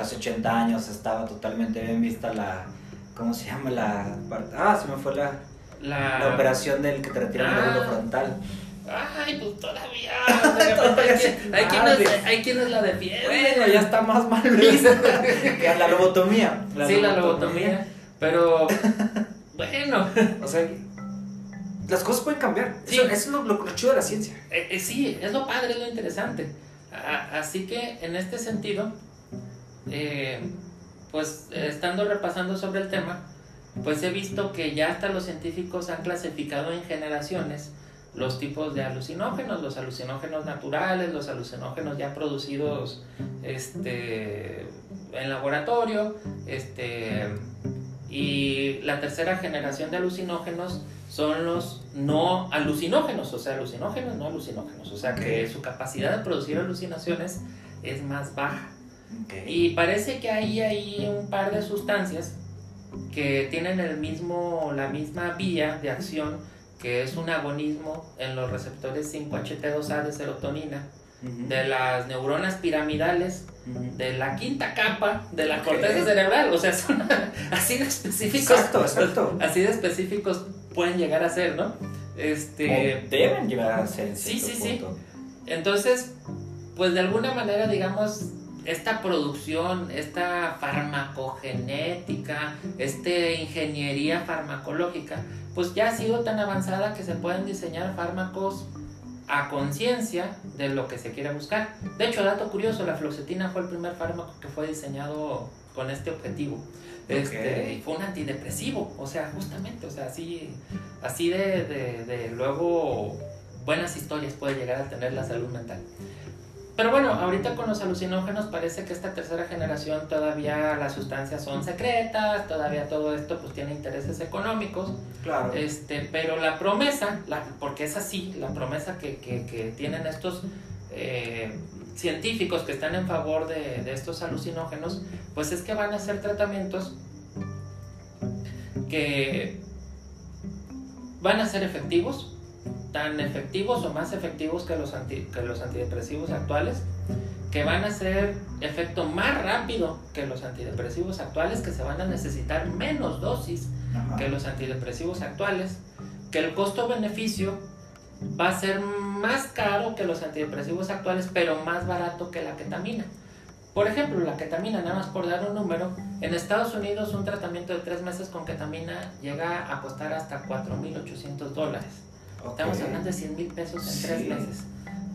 Hace 80 años estaba totalmente bien vista la. ¿Cómo se llama la parte? Ah, se me fue la, La, la operación del que te retiran el Ah. lóbulo frontal. Ay, pues todavía. hay, quien- hay quienes, hay quienes la defienden. Bueno, ya está más mal vista que la lobotomía. sí, la lobotomía. Pero, bueno, O sea, las cosas pueden cambiar. Sí. Eso, eso es lo, lo, lo chido de la ciencia. Eh, eh, sí, es lo padre, es lo interesante. A- así que en este sentido, eh, pues estando repasando sobre el tema, pues he visto que ya hasta los científicos han clasificado en generaciones los tipos de alucinógenos, los alucinógenos naturales, los alucinógenos ya producidos este, en laboratorio, este, y la tercera generación de alucinógenos son los no alucinógenos, o sea, alucinógenos, no alucinógenos, o sea que su capacidad de producir alucinaciones es más baja. Okay. Y parece que hay ahí un par de sustancias que tienen el mismo, la misma vía de acción, que es un agonismo en los receptores 5-HT2A de serotonina, de las neuronas piramidales, de la quinta capa de la corteza cerebral, o sea, son así de específicos. Exacto, exacto. Así de específicos pueden llegar a ser, ¿no? Este, O deben llegar a ser en Sí, sí, sí. entonces, pues de alguna manera, digamos, esta producción, esta farmacogenética, esta ingeniería farmacológica, pues ya ha sido tan avanzada que se pueden diseñar fármacos a conciencia de lo que se quiere buscar. De hecho, dato curioso, la fluoxetina fue el primer fármaco que fue diseñado con este objetivo. Este, fue un antidepresivo, o sea, justamente, o sea, así, así de, de, de luego buenas historias puede llegar a tener la salud mental. Pero bueno, ahorita con los alucinógenos parece que esta tercera generación todavía las sustancias son secretas, todavía todo esto pues tiene intereses económicos, Claro. este, pero la promesa, la, porque es así, la promesa que, que, que tienen estos eh, científicos que están en favor de, de estos alucinógenos, pues es que van a hacer tratamientos que van a ser efectivos, tan efectivos o más efectivos que los, anti- que los antidepresivos actuales, que van a hacer efecto más rápido que los antidepresivos actuales, que se van a necesitar menos dosis Ajá. que los antidepresivos actuales, que el costo-beneficio va a ser más caro que los antidepresivos actuales, pero más barato que la ketamina. Por ejemplo, la ketamina, nada más por dar un número, en Estados Unidos un tratamiento de tres meses con ketamina llega a costar hasta 4.800 dólares. Estamos hablando de 100 mil pesos en tres meses.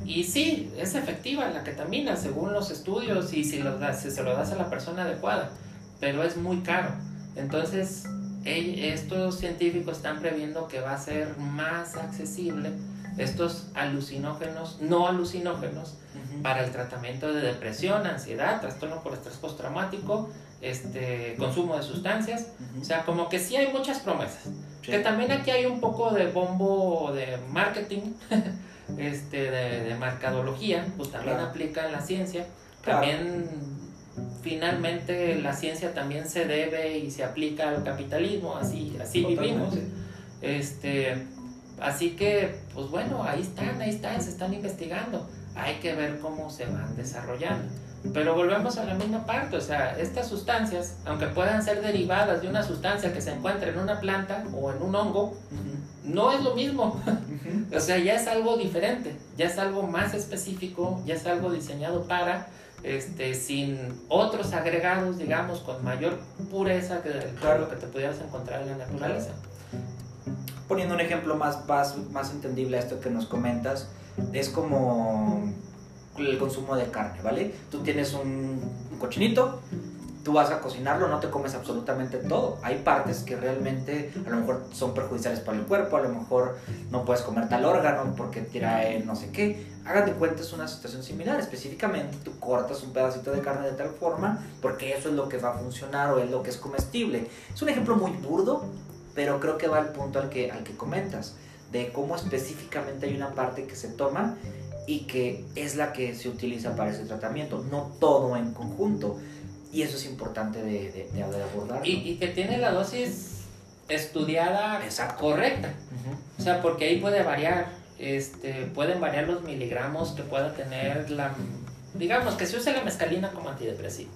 Y sí, es efectiva la ketamina según los estudios y si, lo das, si se lo das a la persona adecuada, pero es muy caro. Entonces, estos científicos están previendo que va a ser más accesible estos alucinógenos, no alucinógenos, para el tratamiento de depresión, ansiedad, trastorno por estrés postraumático, este, consumo de sustancias. O sea, como que sí hay muchas promesas. Que también aquí hay un poco de bombo de marketing, este, de, de marcadología, pues también aplica en la ciencia. También finalmente la ciencia también se debe y se aplica al capitalismo, así, así vivimos. Este, así que, pues bueno, ahí están, ahí están, se están investigando. Hay que ver cómo se van desarrollando. Pero volvemos a la misma parte, o sea, estas sustancias, aunque puedan ser derivadas de una sustancia que se encuentra en una planta o en un hongo, no es lo mismo. o sea, ya es algo diferente, ya es algo más específico, ya es algo diseñado para, este, sin otros agregados, digamos, con mayor pureza que lo que te pudieras encontrar en la naturaleza. Poniendo un ejemplo más, más, más entendible a esto que nos comentas, es como el consumo de carne, ¿vale? Tú tienes un, cochinito, tú vas a cocinarlo, no te comes absolutamente todo. Hay partes que realmente a lo mejor son perjudiciales para el cuerpo, a lo mejor no puedes comer tal órgano porque trae no sé qué. Hagan de cuenta, es una situación similar. Específicamente, tú cortas un pedacito de carne de tal forma porque eso es lo que va a funcionar o es lo que es comestible. Es un ejemplo muy burdo, pero creo que va al punto al que, al que comentas, de cómo específicamente hay una parte que se toma y que es la que se utiliza para ese tratamiento, no todo en conjunto. Y eso es importante de, de, abordar. Y, y, que tiene la dosis estudiada correcta. O sea, porque ahí puede variar, este, pueden variar los miligramos que pueda tener la... Digamos que se usa la mescalina como antidepresivo.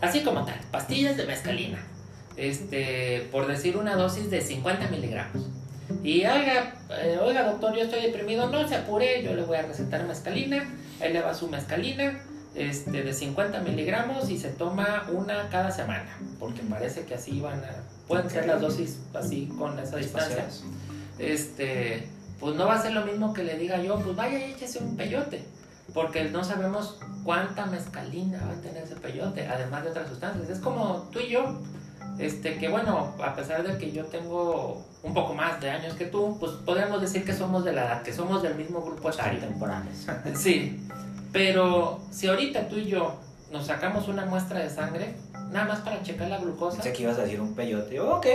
Así como tal, pastillas de mescalina. Este, por decir una dosis de 50 miligramos. Y oiga, eh, oiga doctor, yo estoy deprimido, no se apure, yo le voy a recetar mescalina, él le va su mescalina este, de 50 miligramos y se toma una cada semana, porque parece que así van a, pueden ser las dosis así con esa distancia. Este, pues no va a ser lo mismo que le diga yo, pues vaya y échese un peyote, porque no sabemos cuánta mescalina va a tener ese peyote, además de otras sustancias. Es como tú y yo, este, que bueno, a pesar de que yo tengo un poco más de años que tú, pues podríamos decir que somos de la edad, que somos del mismo grupo etario. Temporales. Sí, pero si ahorita tú y yo nos sacamos una muestra de sangre, nada más para checar la glucosa. Sé que ibas a decir un peyote, ok.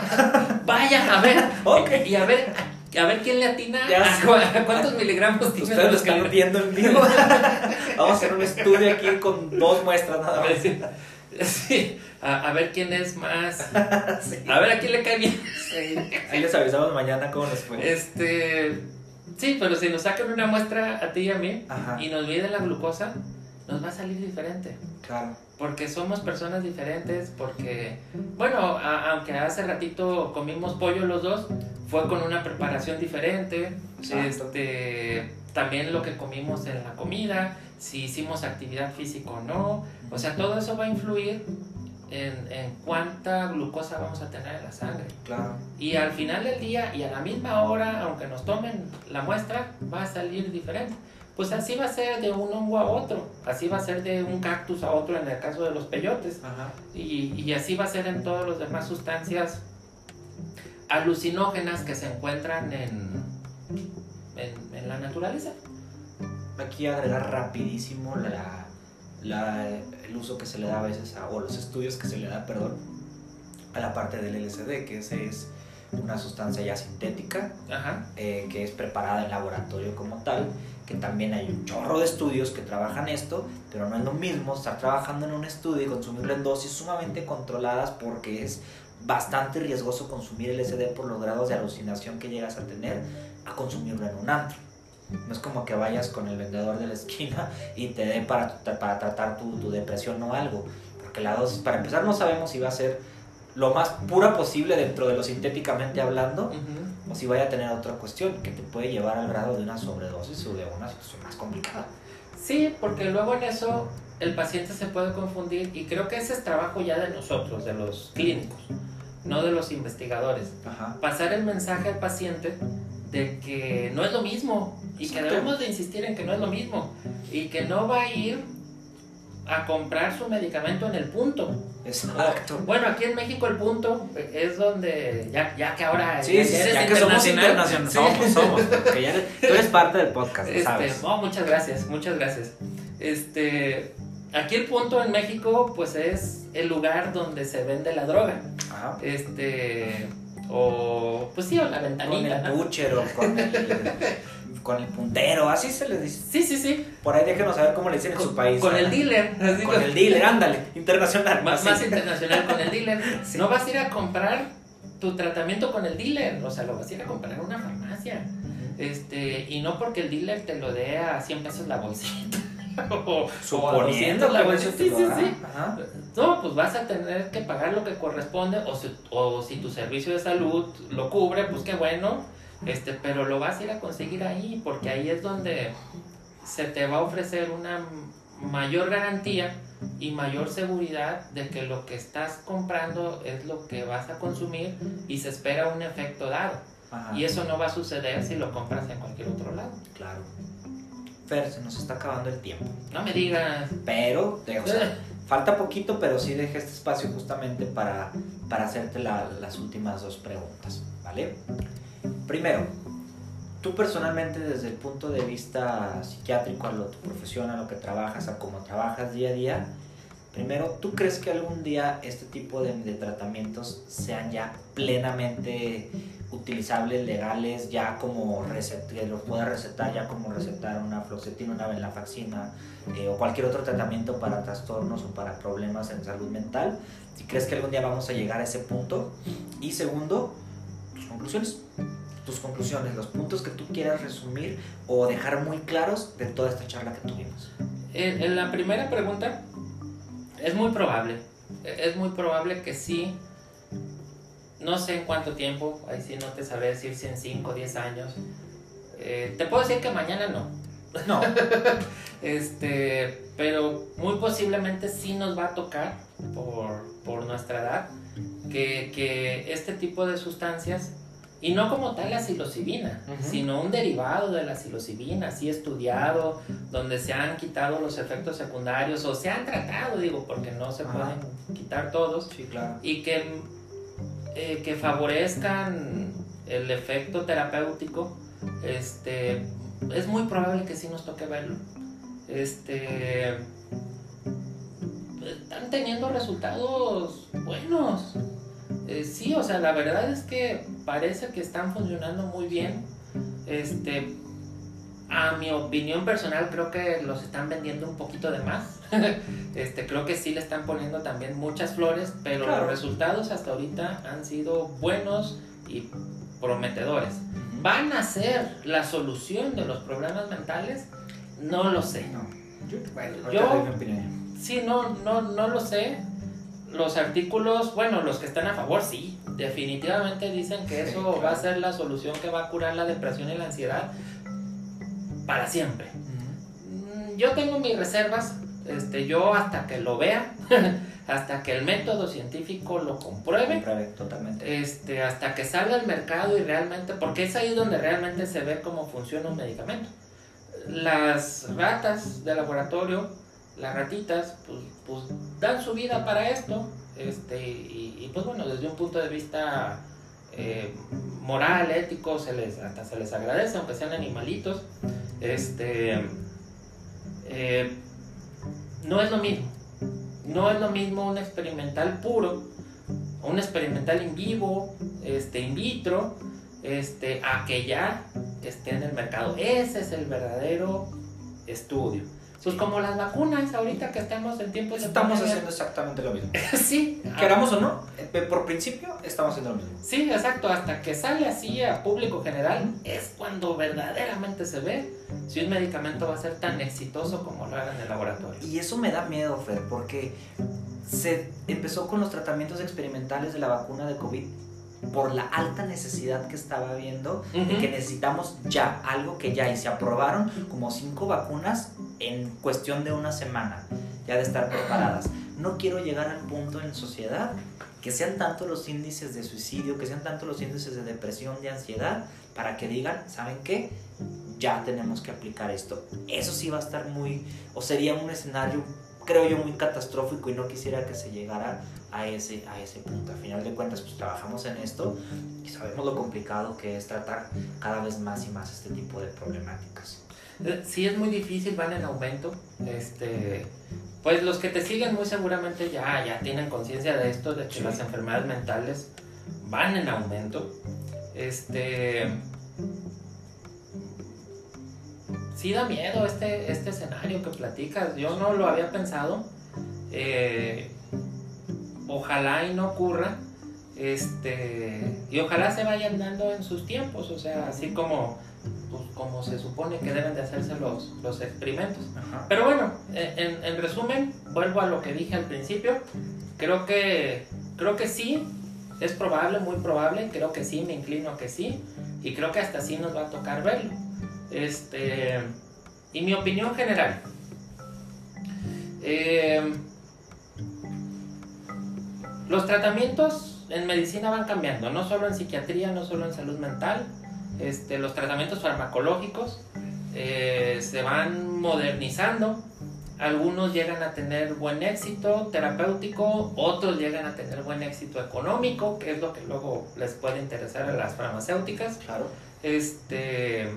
Vaya, a ver, ok. Y a ver, a ver quién le atina a cuántos miligramos tiene. Ustedes lo están viendo en vivo. Vamos a hacer un estudio aquí con dos muestras nada más. Sí, a, ver quién es más. A ver a quién le cae bien. Ahí les avisamos mañana cómo nos fue. Este. Sí, pero si nos sacan una muestra a ti y a mí y nos miden la glucosa, nos va a salir diferente. Claro. Porque somos personas diferentes, porque, bueno, aunque hace ratito comimos pollo los dos, fue con una preparación diferente. Este, también lo que comimos en la comida, si hicimos actividad física o no. O sea, todo eso va a influir en, en, cuánta glucosa vamos a tener en la sangre. Claro. Y al final del día y a la misma hora, aunque nos tomen la muestra, va a salir diferente. Pues así va a ser de un hongo a otro, así va a ser de un cactus a otro en el caso de los peyotes. Y, y así va a ser en todas las demás sustancias alucinógenas que se encuentran en, en, en la naturaleza. Aquí agregar rapidísimo la el uso que se le da a veces, o los estudios que se le da, perdón, a la parte del LSD, que ese es una sustancia ya sintética, eh, que es preparada en laboratorio como tal, que también hay un chorro de estudios que trabajan esto, pero no es lo mismo estar trabajando en un estudio y consumirlo en dosis sumamente controladas porque es bastante riesgoso consumir LSD por los grados de alucinación que llegas a tener a consumirlo en un antro. No es como que vayas con el vendedor de la esquina y te dé para, para tratar tu, tu, depresión o algo. Porque la dosis, para empezar, no sabemos si va a ser lo más pura posible dentro de lo sintéticamente hablando o si vaya a tener otra cuestión que te puede llevar al grado de una sobredosis o de una situación más complicada. Sí, porque luego en eso el paciente se puede confundir y creo que ese es trabajo ya de nosotros, de los clínicos, no de los investigadores. Pasar el mensaje al paciente de que no es lo mismo y que debemos de insistir en que no es lo mismo y que no va a ir a comprar su medicamento en el punto. Exacto. Bueno, aquí en México el punto es donde, ya, ya que ahora Sí, sí, ya que somos internacionales, somos, somos, porque ya eres- tú eres parte del podcast, Este, ¿sabes? oh, muchas gracias, muchas gracias. Este, aquí el punto en México, pues es el lugar donde se vende la droga. Ajá. Este, o, pues sí, o la Con ventanita. el butcher o con el, con el puntero, así se le dice. Sí, sí, sí. Por ahí déjenos saber cómo le dicen en su país. Con el dealer. así Con con- el dealer, ándale, internacional. Más, internacional con el dealer. Sí. No vas a ir a comprar tu tratamiento con el dealer, o sea, lo vas a ir a comprar a una farmacia. Este, y no porque el dealer te lo dé a 100 pesos la bolsita. o, o a Suponiendo 200 la que eso bolsita. te Sí, sí, sí. Ajá. No, pues vas a tener que pagar lo que corresponde o si, o si tu servicio de salud lo cubre, pues qué bueno, este, pero lo vas a ir a conseguir ahí porque ahí es donde se te va a ofrecer una mayor garantía y mayor seguridad de que lo que estás comprando es lo que vas a consumir y se espera un efecto dado. Ajá. Y eso no va a suceder si lo compras en cualquier otro lado. Claro. Fer, se nos está acabando el tiempo. No me digas. Pero, de- o sea, falta poquito, pero sí dejé este espacio justamente para, para hacerte la- las últimas dos preguntas, ¿vale? Primero, tú personalmente desde el punto de vista psiquiátrico, a lo, tu profesión, a lo que trabajas, a cómo trabajas día a día, primero, ¿tú crees que algún día este tipo de, de tratamientos sean ya plenamente utilizables, legales, ya como recet que los pueda recetar, ya como recetar una fluoxetina, una venlafaxina eh, o cualquier otro tratamiento para trastornos o para problemas en salud mental? Si crees que algún día vamos a llegar a ese punto. Y segundo, tus conclusiones. Tus conclusiones, los puntos que tú quieras resumir o dejar muy claros de toda esta charla que tuvimos. En, en la primera pregunta, es muy probable. Es muy probable que sí. No sé en cuánto tiempo, ahí sí no te sabré decir si en 5 o 10 años. Eh, te puedo decir que mañana no. No, Este, pero muy posiblemente sí nos va a tocar por, por nuestra edad que, que este tipo de sustancias, y no como tal la psilocibina, sino un derivado de la psilocibina, así estudiado, donde se han quitado los efectos secundarios o se han tratado, digo, porque no se pueden quitar todos, sí, claro. y que, eh, que favorezcan el efecto terapéutico, este, es muy probable que sí nos toque verlo. Este, están teniendo resultados buenos. Eh, sí, o sea, la verdad es que parece que están funcionando muy bien. Este, a mi opinión personal, creo que los están vendiendo un poquito de más. este, creo que sí le están poniendo también muchas flores, pero Claro. los resultados hasta ahorita han sido buenos y prometedores. ¿Van a ser la solución de los problemas mentales? No lo sé. No. Yo, bueno. Sí, no, no, no lo sé. Los artículos, bueno, los que están a favor, sí. Definitivamente dicen que Sí, eso claro. va a ser la solución que va a curar la depresión y la ansiedad para siempre. Mm, Yo tengo mis reservas. Este, yo hasta que lo vea, hasta que el método científico lo compruebe, Compruebe, totalmente. este, hasta que salga al mercado y realmente, porque es ahí donde realmente se ve cómo funciona un medicamento. Las ratas de laboratorio, las ratitas, pues, pues dan su vida para esto, este, y, y, pues bueno, desde un punto de vista eh, moral, ético, se les, hasta se les agradece, aunque sean animalitos, este, eh, no es lo mismo. No es lo mismo un experimental puro, un experimental en vivo, este, in vitro, este, a que ya esté en el mercado. Ese es el verdadero estudio. Pues como las vacunas ahorita que estamos en tiempos de Estamos pandemia. haciendo exactamente lo mismo. sí, Queramos o no, eh, por principio estamos haciendo lo mismo. Sí, exacto, hasta que sale así a público general es cuando verdaderamente se ve si un medicamento va a ser tan exitoso como lo haga en el laboratorio. Y eso me da miedo, Fer, porque se empezó con los tratamientos experimentales de la vacuna de COVID por la alta necesidad que estaba habiendo de que necesitamos ya algo que ya y se aprobaron como cinco vacunas en cuestión de una semana ya de estar preparadas. No quiero llegar al punto en sociedad que sean tanto los índices de suicidio, que sean tanto los índices de depresión, de ansiedad, para que digan, ¿saben qué? Ya tenemos que aplicar esto. Eso sí va a estar muy, o sería un escenario creo yo, muy catastrófico y no quisiera que se llegara a ese, a ese punto. A final de cuentas, pues trabajamos en esto y sabemos lo complicado que es tratar cada vez más y más este tipo de problemáticas. Eh, sí es muy difícil, van en aumento. Este, pues los que te siguen muy seguramente ya, ya tienen conciencia de esto, de que las enfermedades mentales van en aumento. Este, sí da miedo este, este escenario que platicas. Yo no lo había pensado. Eh, ojalá y no ocurra. Este, y ojalá se vayan dando en sus tiempos, o sea, así como, pues, como se supone que deben de hacerse los, los experimentos. Pero bueno, en, en, resumen, vuelvo a lo que dije al principio. Creo que, creo que sí, es probable, muy probable, creo que sí, me inclino a que sí, y creo que hasta sí nos va a tocar verlo. Este, y mi opinión general. Eh, los tratamientos en medicina van cambiando, no solo en psiquiatría, no solo en salud mental. Este, los tratamientos farmacológicos eh, se van modernizando. Algunos llegan a tener buen éxito terapéutico, otros llegan a tener buen éxito económico, que es lo que luego les puede interesar a las farmacéuticas. Claro. Este,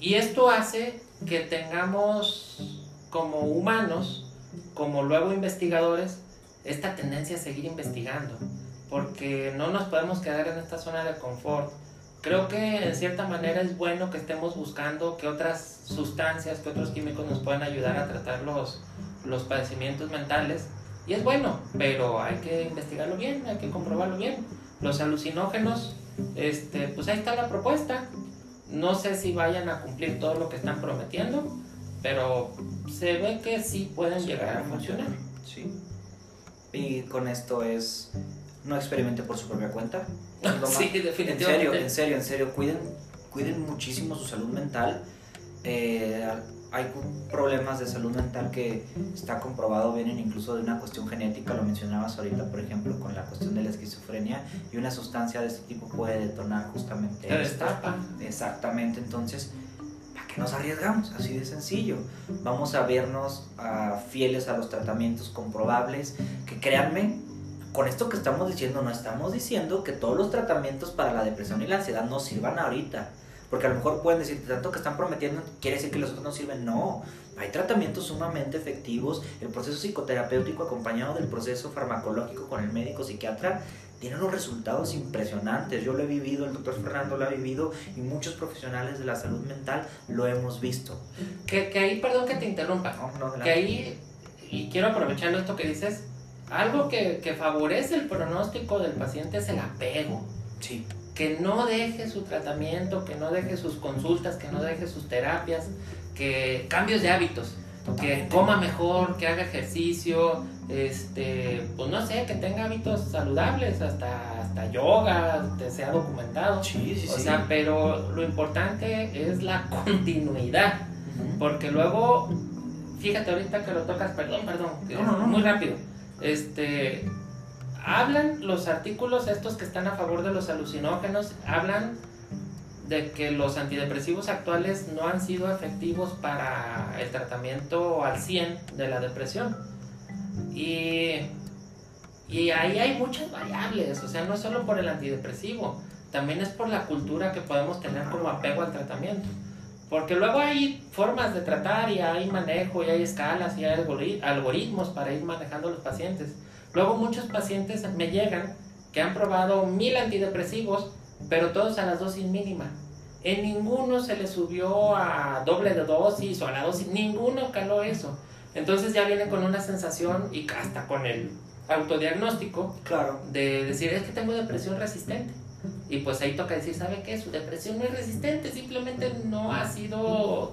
y esto hace que tengamos como humanos, como luego investigadores, esta tendencia a seguir investigando, porque no nos podemos quedar en esta zona de confort. Creo que en cierta manera es bueno que estemos buscando que otras sustancias, que otros químicos nos puedan ayudar a tratar los, los padecimientos mentales. Y es bueno, pero hay que investigarlo bien, hay que comprobarlo bien. Los alucinógenos, este, pues ahí está la propuesta. No sé si vayan a cumplir todo lo que están prometiendo, pero se ve que sí pueden llegar a funcionar. Sí. Y con esto es, no experimente por su propia cuenta. sí, definitivamente. En serio, en serio, en serio, cuiden, cuiden muchísimo su salud mental. Eh, hay problemas de salud mental que está comprobado vienen incluso de una cuestión genética, lo mencionabas ahorita, por ejemplo, con la cuestión de la esquizofrenia, y una sustancia de este tipo puede detonar justamente esta. Exactamente, entonces nos arriesgamos, así de sencillo. Vamos a vernos uh, fieles a los tratamientos comprobables, que créanme, con esto que estamos diciendo, no estamos diciendo que todos los tratamientos para la depresión y la ansiedad no sirvan ahorita. Porque a lo mejor pueden decir, tanto que están prometiendo, quiere decir que los otros no sirven. No, hay tratamientos sumamente efectivos. El proceso psicoterapéutico acompañado del proceso farmacológico con el médico psiquiatra tiene unos resultados impresionantes. Yo lo he vivido, el doctor Fernando lo ha vivido y muchos profesionales de la salud mental lo hemos visto. Que, que ahí, perdón que te interrumpa, que ahí, y quiero aprovechar esto que dices, algo que, que favorece el pronóstico del paciente es el apego. Sí. Que no deje su tratamiento, que no deje sus consultas, que no deje sus terapias, que cambios de hábitos que coma mejor, que haga ejercicio, este, pues no sé, que tenga hábitos saludables, hasta, hasta yoga, te sea documentado. Sí, sí, o sea, pero lo importante es la continuidad, porque luego, fíjate ahorita que lo tocas, perdón, perdón, muy rápido, este, hablan los artículos estos que están a favor de los alucinógenos, hablan de que los antidepresivos actuales no han sido efectivos para el tratamiento al 100 de la depresión. Y, y ahí hay muchas variables, o sea, no es solo por el antidepresivo, también es por la cultura que podemos tener como apego al tratamiento. Porque luego hay formas de tratar y hay manejo y hay escalas y hay algoritmos para ir manejando a los pacientes. Luego muchos pacientes me llegan que han probado mil antidepresivos pero todos a la dosis mínima. En ninguno se le subió a doble de dosis o a la dosis, ninguno caló eso. Entonces ya viene con una sensación y hasta con el autodiagnóstico claro. de decir es que tengo depresión resistente. Y pues ahí toca decir, ¿sabe qué? Su depresión no es resistente, simplemente no ha sido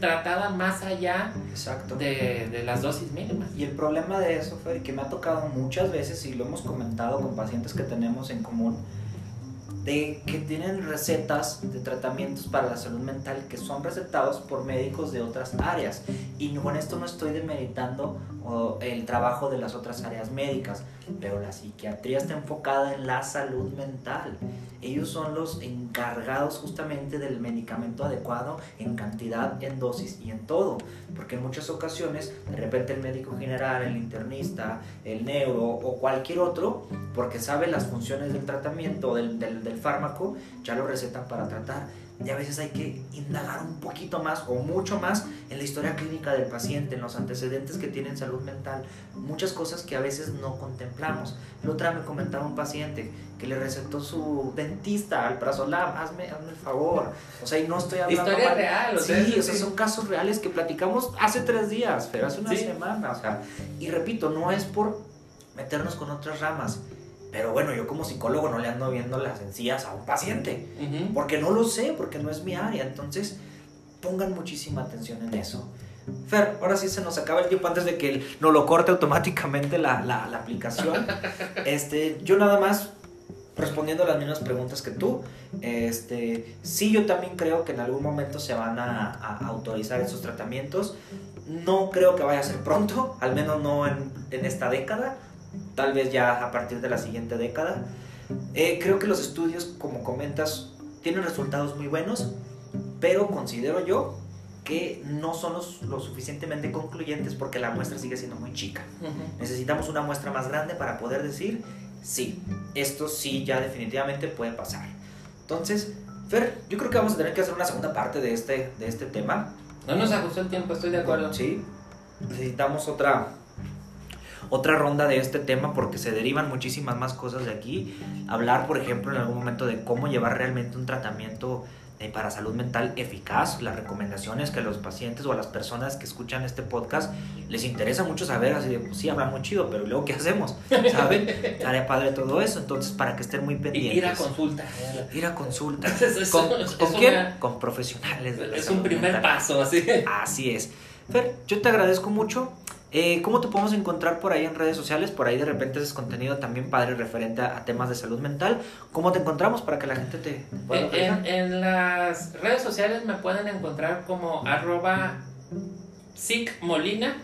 tratada más allá Exacto. De, de, las dosis mínimas. Y el problema de eso, Fer, que me ha tocado muchas veces y lo hemos comentado con pacientes que tenemos en común, de que tienen recetas de tratamientos para la salud mental que son recetados por médicos de otras áreas. Y con esto no estoy demeritando el trabajo de las otras áreas médicas. Pero la psiquiatría está enfocada en la salud mental. Ellos son los encargados justamente del medicamento adecuado en cantidad, en dosis y en todo. Porque en muchas ocasiones, de repente el médico general, el internista, el neuro o cualquier otro, porque sabe las funciones del tratamiento, del, del, del fármaco, ya lo recetan para tratar y a veces hay que indagar un poquito más o mucho más en la historia clínica del paciente, en los antecedentes que tiene en salud mental, muchas cosas que a veces no contemplamos. La otra me comentaba un paciente que le recetó su dentista al prazolam, hazme, hazme el favor. O sea, y no estoy hablando... Historia real, o sea, Sí, o sea, son casos reales que platicamos hace tres días, pero hace una Sí. semana, o sea, y repito, no es por meternos con otras ramas, pero bueno, yo como psicólogo no le ando viendo las encías a un paciente. Ujú. Porque no lo sé, porque no es mi área. Entonces, pongan muchísima atención en eso. Fer, ahora sí se nos acaba el tiempo antes de que nos lo corte automáticamente la, la- la aplicación. Este, yo nada más respondiendo a las mismas preguntas que tú. Este, sí, yo también creo que en algún momento se van a, a autorizar esos tratamientos. No creo que vaya a ser pronto, al menos no en, en esta década, tal vez ya a partir de la siguiente década. Eh, creo que los estudios, como comentas, tienen resultados muy buenos, pero considero yo que no son los, lo suficientemente concluyentes porque la muestra sigue siendo muy chica. Ujú. Necesitamos una muestra más grande para poder decir, sí, esto sí ya definitivamente puede pasar. Entonces, Fer, yo creo que vamos a tener que hacer una segunda parte de este, de este tema. No nos ajustó el tiempo, estoy de acuerdo. Sí, necesitamos otra, otra ronda de este tema porque se derivan muchísimas más cosas de aquí. Hablar, por ejemplo, en algún momento de cómo llevar realmente un tratamiento eh, para salud mental eficaz, las recomendaciones que a los pacientes o a las personas que escuchan este podcast les interesa mucho saber, así de, pues sí, habla muy chido, pero ¿y luego qué hacemos? ¿Saben? Estaría padre todo eso, entonces para que estén muy pendientes. ir a consulta. Ir a consulta. Es- es- ¿Con, es ¿con una- quién? Con profesionales. de la Es salud un primer mental. paso, así. Así es. Fer, yo te agradezco mucho. Eh, ¿Cómo te podemos encontrar por ahí en redes sociales? Por ahí de repente haces contenido también padre referente a, a temas de salud mental. ¿Cómo te encontramos para que la gente te pueda En, localizar? en- en las redes sociales me pueden encontrar como arroba psicmolina,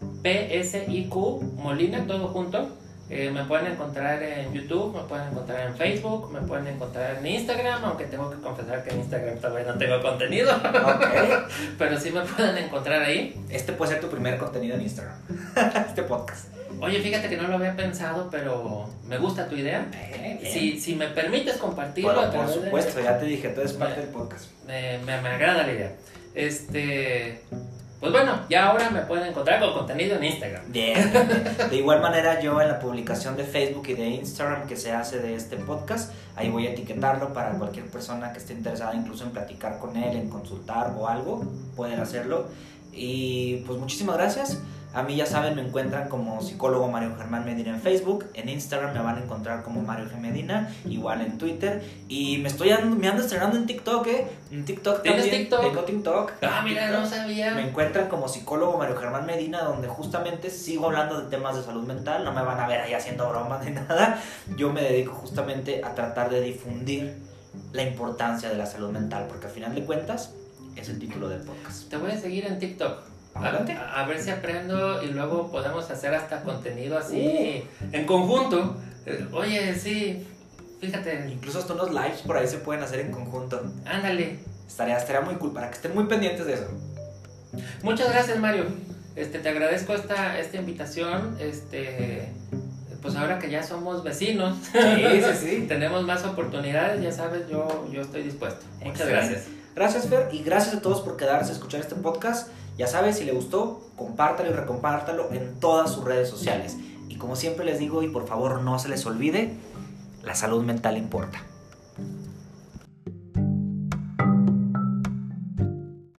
Ujú. P-S-I-Q, Molina, todo junto. Eh, me pueden encontrar en YouTube, me pueden encontrar en Facebook, me pueden encontrar en Instagram, aunque tengo que confesar que en Instagram todavía no tengo contenido, Ok. pero sí me pueden encontrar ahí. Este puede ser tu primer contenido en Instagram. este podcast. Oye, fíjate que no lo había pensado, pero me gusta tu idea. Bien, bien. Si, si me permites compartirlo, Bueno, por de- supuesto, ya te dije, tú eres parte del podcast. me, me, me agrada la idea. Este, pues bueno, ya ahora me pueden encontrar con contenido en Instagram. Bien, bien. De igual manera, yo en la publicación de Facebook y de Instagram que se hace de este podcast, ahí voy a etiquetarlo para cualquier persona que esté interesada incluso en platicar con él, en consultar o algo, pueden hacerlo. Y pues muchísimas gracias. A mí ya saben, me encuentran como psicólogo Mario Germán Medina en Facebook, en Instagram me van a encontrar como Mario G. Medina, igual en Twitter. Y me estoy ando- me ando estrenando en TikTok, ¿eh? En TikTok ¿Tienes también. TikTok? Tengo TikTok. Ah, mira, no Me sabía. encuentran como psicólogo Mario Germán Medina, donde justamente sigo hablando de temas de salud mental. No me van a ver ahí haciendo bromas ni nada. Yo me dedico justamente a tratar de difundir la importancia de la salud mental, porque al final de cuentas es el título del podcast. Te voy a seguir en TikTok. Adelante. A, a ver si aprendo y luego podemos hacer hasta contenido así en conjunto. Eh, Oye, sí, fíjate, Incluso hasta unos lives por ahí se pueden hacer en conjunto. ándale. Estaría, estaría muy cool para que estén muy pendientes de eso. Muchas gracias, Mario. Este, te agradezco esta, esta invitación. Este, pues ahora que ya somos vecinos, Sí, sí, sí. tenemos más oportunidades, ya sabes, yo, yo estoy dispuesto. Muchas Excelente. gracias. Gracias, Fer, y gracias a todos por quedarse a escuchar este podcast. Ya sabes, si le gustó, compártalo y recompártalo en todas sus redes sociales. Y como siempre les digo, y por favor no se les olvide, la salud mental importa.